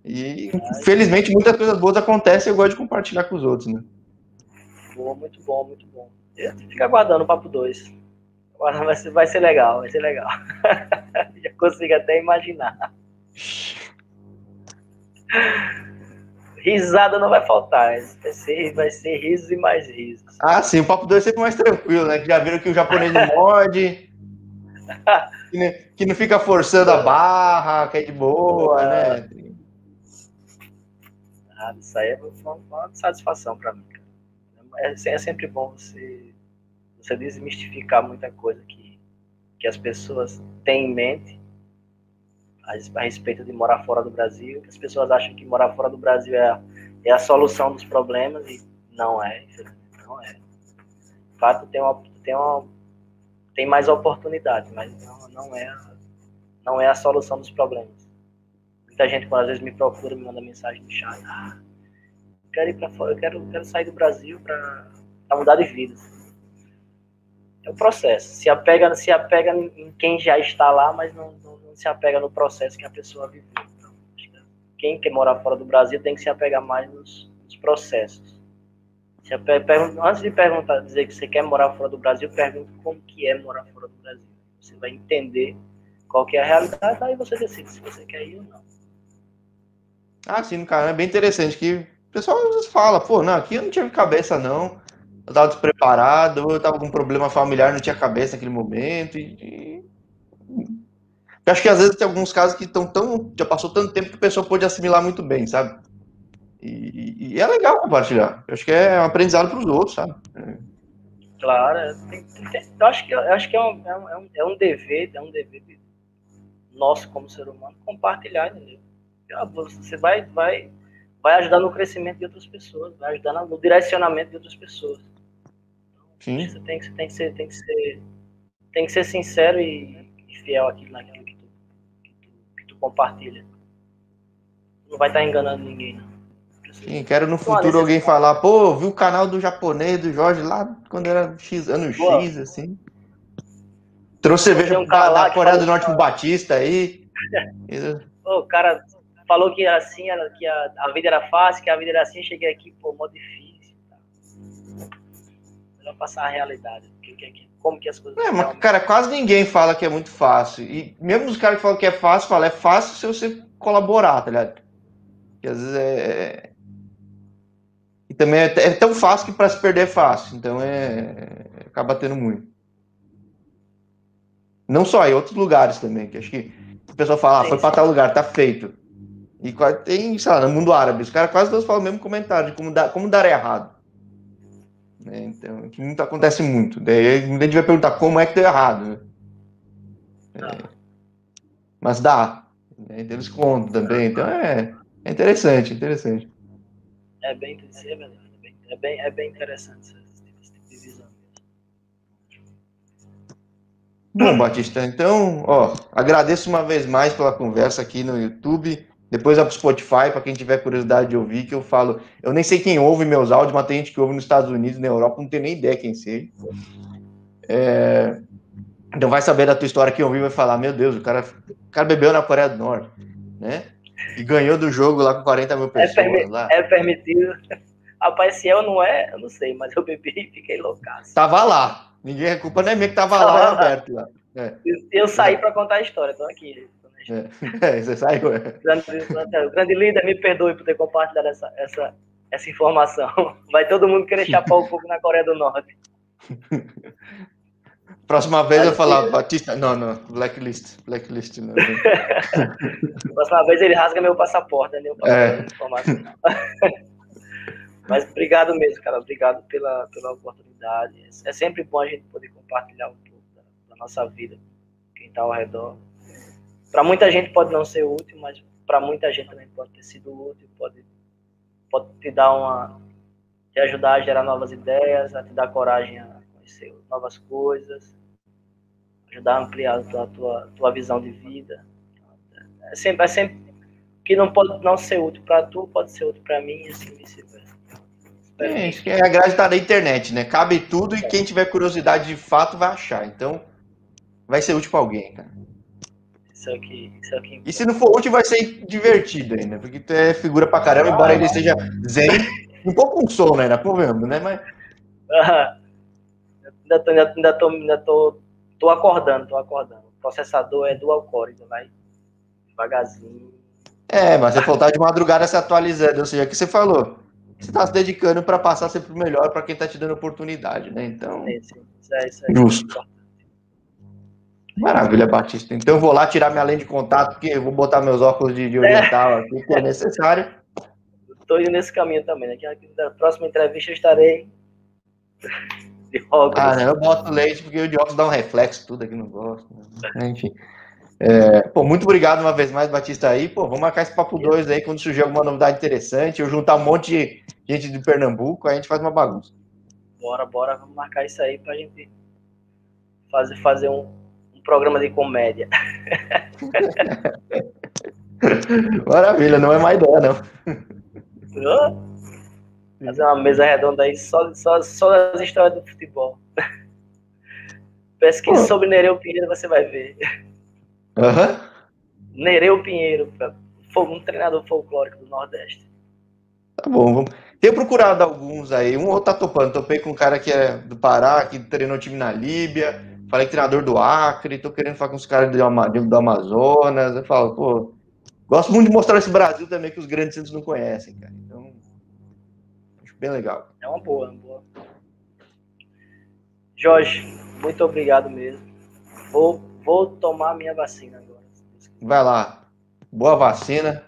E felizmente muitas coisas boas acontecem e eu gosto de compartilhar com os outros, né? Boa, muito bom, muito bom. Fica aguardando o Papo 2. Vai ser, vai ser legal, vai ser legal. já consigo até imaginar risada não vai faltar. Vai ser, vai ser risos e mais risos. Ah, sim, o papo 2 é sempre mais tranquilo, né? Que já viram que o japonês não morde. que, que, não fica forçando a barra, que é de boa, né? Ah, isso aí é uma, uma satisfação para mim. É, é, sempre bom você, você desmistificar muita coisa que, que as pessoas têm em mente a, respeito de morar fora do Brasil, as pessoas acham que morar fora do Brasil é a, é a solução dos problemas e não é, não é. De fato, tem uma, tem uma tem mais oportunidades, mas não, não é não é a solução dos problemas. Muita gente quando às vezes me procura, me manda mensagem no chat, ah, quero ir para fora, eu quero, quero sair do Brasil para mudar de vida. é o processo. Se apega, se apega em quem já está lá, mas não, não, não se apega no processo que a pessoa viveu. Então, quem quer morar fora do Brasil tem que se apegar mais nos, nos processos. Se apega, antes de perguntar, dizer que você quer morar fora do Brasil, pergunta como que é morar fora do Brasil. Você vai entender qual que é a realidade, aí você decide se você quer ir ou não. Ah, sim, cara, é bem interessante que pessoal às vezes fala, pô, não, aqui eu não tive cabeça não, eu tava despreparado, eu tava com um problema familiar, não tinha cabeça naquele momento, e... Acho que às vezes tem alguns casos que estão tão. Já passou tanto tempo que a pessoa pode assimilar muito bem, sabe? E, e é legal compartilhar. Eu acho que é um aprendizado para os outros, sabe? É. Claro, tem, tem, acho que, acho que é, um, é, um, é um dever, é um dever nosso como ser humano compartilhar, entendeu? Você vai, vai, vai ajudar no crescimento de outras pessoas, vai ajudar no direcionamento de outras pessoas. Sim. Você tem, você tem que ser, tem que ser, tem que ser sincero e, e fiel aquilo naquilo que tu, que tu, que tu compartilha. Não vai estar enganando ninguém, não. Sim, quero no futuro alguém falar, pô, vi o canal do japonês, do Jorge, lá quando era X, ano X, assim. Trouxe cerveja um da, da Coreia do Norte pro Batista aí. o cara falou que assim, que a, a vida era fácil, que a vida era assim, cheguei aqui, pô, mó difícil. Tá? Melhor passar a realidade. Que, que, como que as coisas. É, mas, cara, quase ninguém fala que é muito fácil. E mesmo os caras que falam que é fácil, falam, é fácil se você colaborar, tá ligado? Porque às vezes é, e também é, é tão fácil que para se perder é fácil. Então é. acaba tendo muito. Não só, em outros lugares também, que acho que o pessoal fala, ah, foi para tal lugar, tá feito. E tem, sei lá, no mundo árabe, os caras quase todos falam o mesmo comentário de como, dar, como dar errado. Né? Então, que muito, acontece muito. Daí a gente vai perguntar como é que deu errado. Né? É, mas dá. Né? Então, eles contam também. Então é, é interessante, interessante. É bem, é, é bem, é bem interessante esse tipo de visão. Bom, Batista, então, ó, agradeço uma vez mais pela conversa aqui no YouTube. Depois vai pro Spotify, para quem tiver curiosidade de ouvir, que eu falo. Eu nem sei quem ouve meus áudios, mas tem gente que ouve nos Estados Unidos, na Europa, não tem nem ideia quem seja. É, então vai saber da tua história, quem ouvir vai falar, meu Deus, o cara, o cara bebeu na Coreia do Norte, né? E ganhou do jogo lá com 40 mil pessoas. É, permi lá. é permitido. Rapaz, se eu não é, eu não sei, mas eu bebi e fiquei loucaço. Tava lá. Ninguém, a culpa não é minha que tava, tava lá, lá. lá. É. Eu saí é. para contar a história, tô aqui. É. é, você saiu. É. Grande, grande líder, me perdoe por ter compartilhado essa, essa, essa informação. Vai todo mundo querer chapar um pouco na Coreia do Norte. Próxima vez eu falar, Batista. Não, não, blacklist. Blacklist. Não. Próxima vez ele rasga meu passaporte, né? É. Mas obrigado mesmo, cara. Obrigado pela, pela oportunidade. É sempre bom a gente poder compartilhar um pouco da, da nossa vida, quem está ao redor. Para muita gente pode não ser útil, mas para muita gente também pode ter sido útil, pode, pode te dar uma. te ajudar a gerar novas ideias, a te dar coragem a conhecer novas coisas, ajudar a ampliar a tua, tua, tua visão de vida. É sempre, é sempre que não pode não ser útil para tu, pode ser útil para mim assim vice-versa. É, isso que é a grade da internet, né? Cabe tudo e quem tiver curiosidade de fato vai achar. Então, vai ser útil para alguém, cara. Isso aqui, isso aqui. E se não for útil, vai ser divertido ainda, porque tu é figura pra caramba, embora ele esteja zen, um pouco com sono ainda, por vendo, né? Mas. ainda tô, ainda, ainda tô, ainda tô, tô acordando, tô acordando. O processador é dual core, vai devagarzinho. É, mas você faltar de madrugada se atualizando, ou seja, o que você falou. Você está se dedicando para passar sempre o melhor para quem está te dando oportunidade, né? Então. Sim. Isso é, isso é justo. Maravilha, Batista. Então eu vou lá tirar minha lente de contato, porque eu vou botar meus óculos de, de oriental aqui, que é necessário. Estou indo nesse caminho também, né? Que na próxima entrevista eu estarei de óculos. Ah, não, eu boto leite porque o de óculos dá um reflexo, tudo aqui não gosto. Né? Enfim. É, pô, muito obrigado uma vez mais, Batista, aí. Pô, vamos marcar esse papo 2 aí quando surgir alguma novidade interessante. Eu juntar um monte de gente de Pernambuco, aí a gente faz uma bagunça. Bora, bora, vamos marcar isso aí pra gente fazer, fazer um programa de comédia. Maravilha, não é má ideia, não. Fazer uma mesa redonda aí só, só, só das histórias do futebol. Pesquisa Pô. sobre Nereu Pinheiro, você vai ver. Uhum. Nereu Pinheiro, um treinador folclórico do Nordeste. Tá bom, vamos. Tenho procurado alguns aí. Um outro tá topando. Topei com um cara que é do Pará, que treinou time na Líbia. Falei que treinador do Acre. Tô querendo falar com os caras do, do Amazonas. Eu falo, pô, gosto muito de mostrar esse Brasil também que os grandes centros não conhecem, cara. Então, acho bem legal. É uma boa, uma boa. Jorge, muito obrigado mesmo. Vou, vou tomar minha vacina agora. Vai lá. Boa vacina.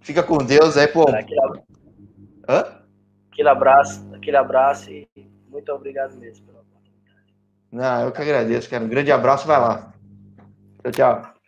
Fica com Deus aí, pô. Aquele, Hã? aquele abraço, aquele abraço e muito obrigado mesmo. Não, eu que agradeço, cara. Um grande abraço, vai lá. Tchau, tchau.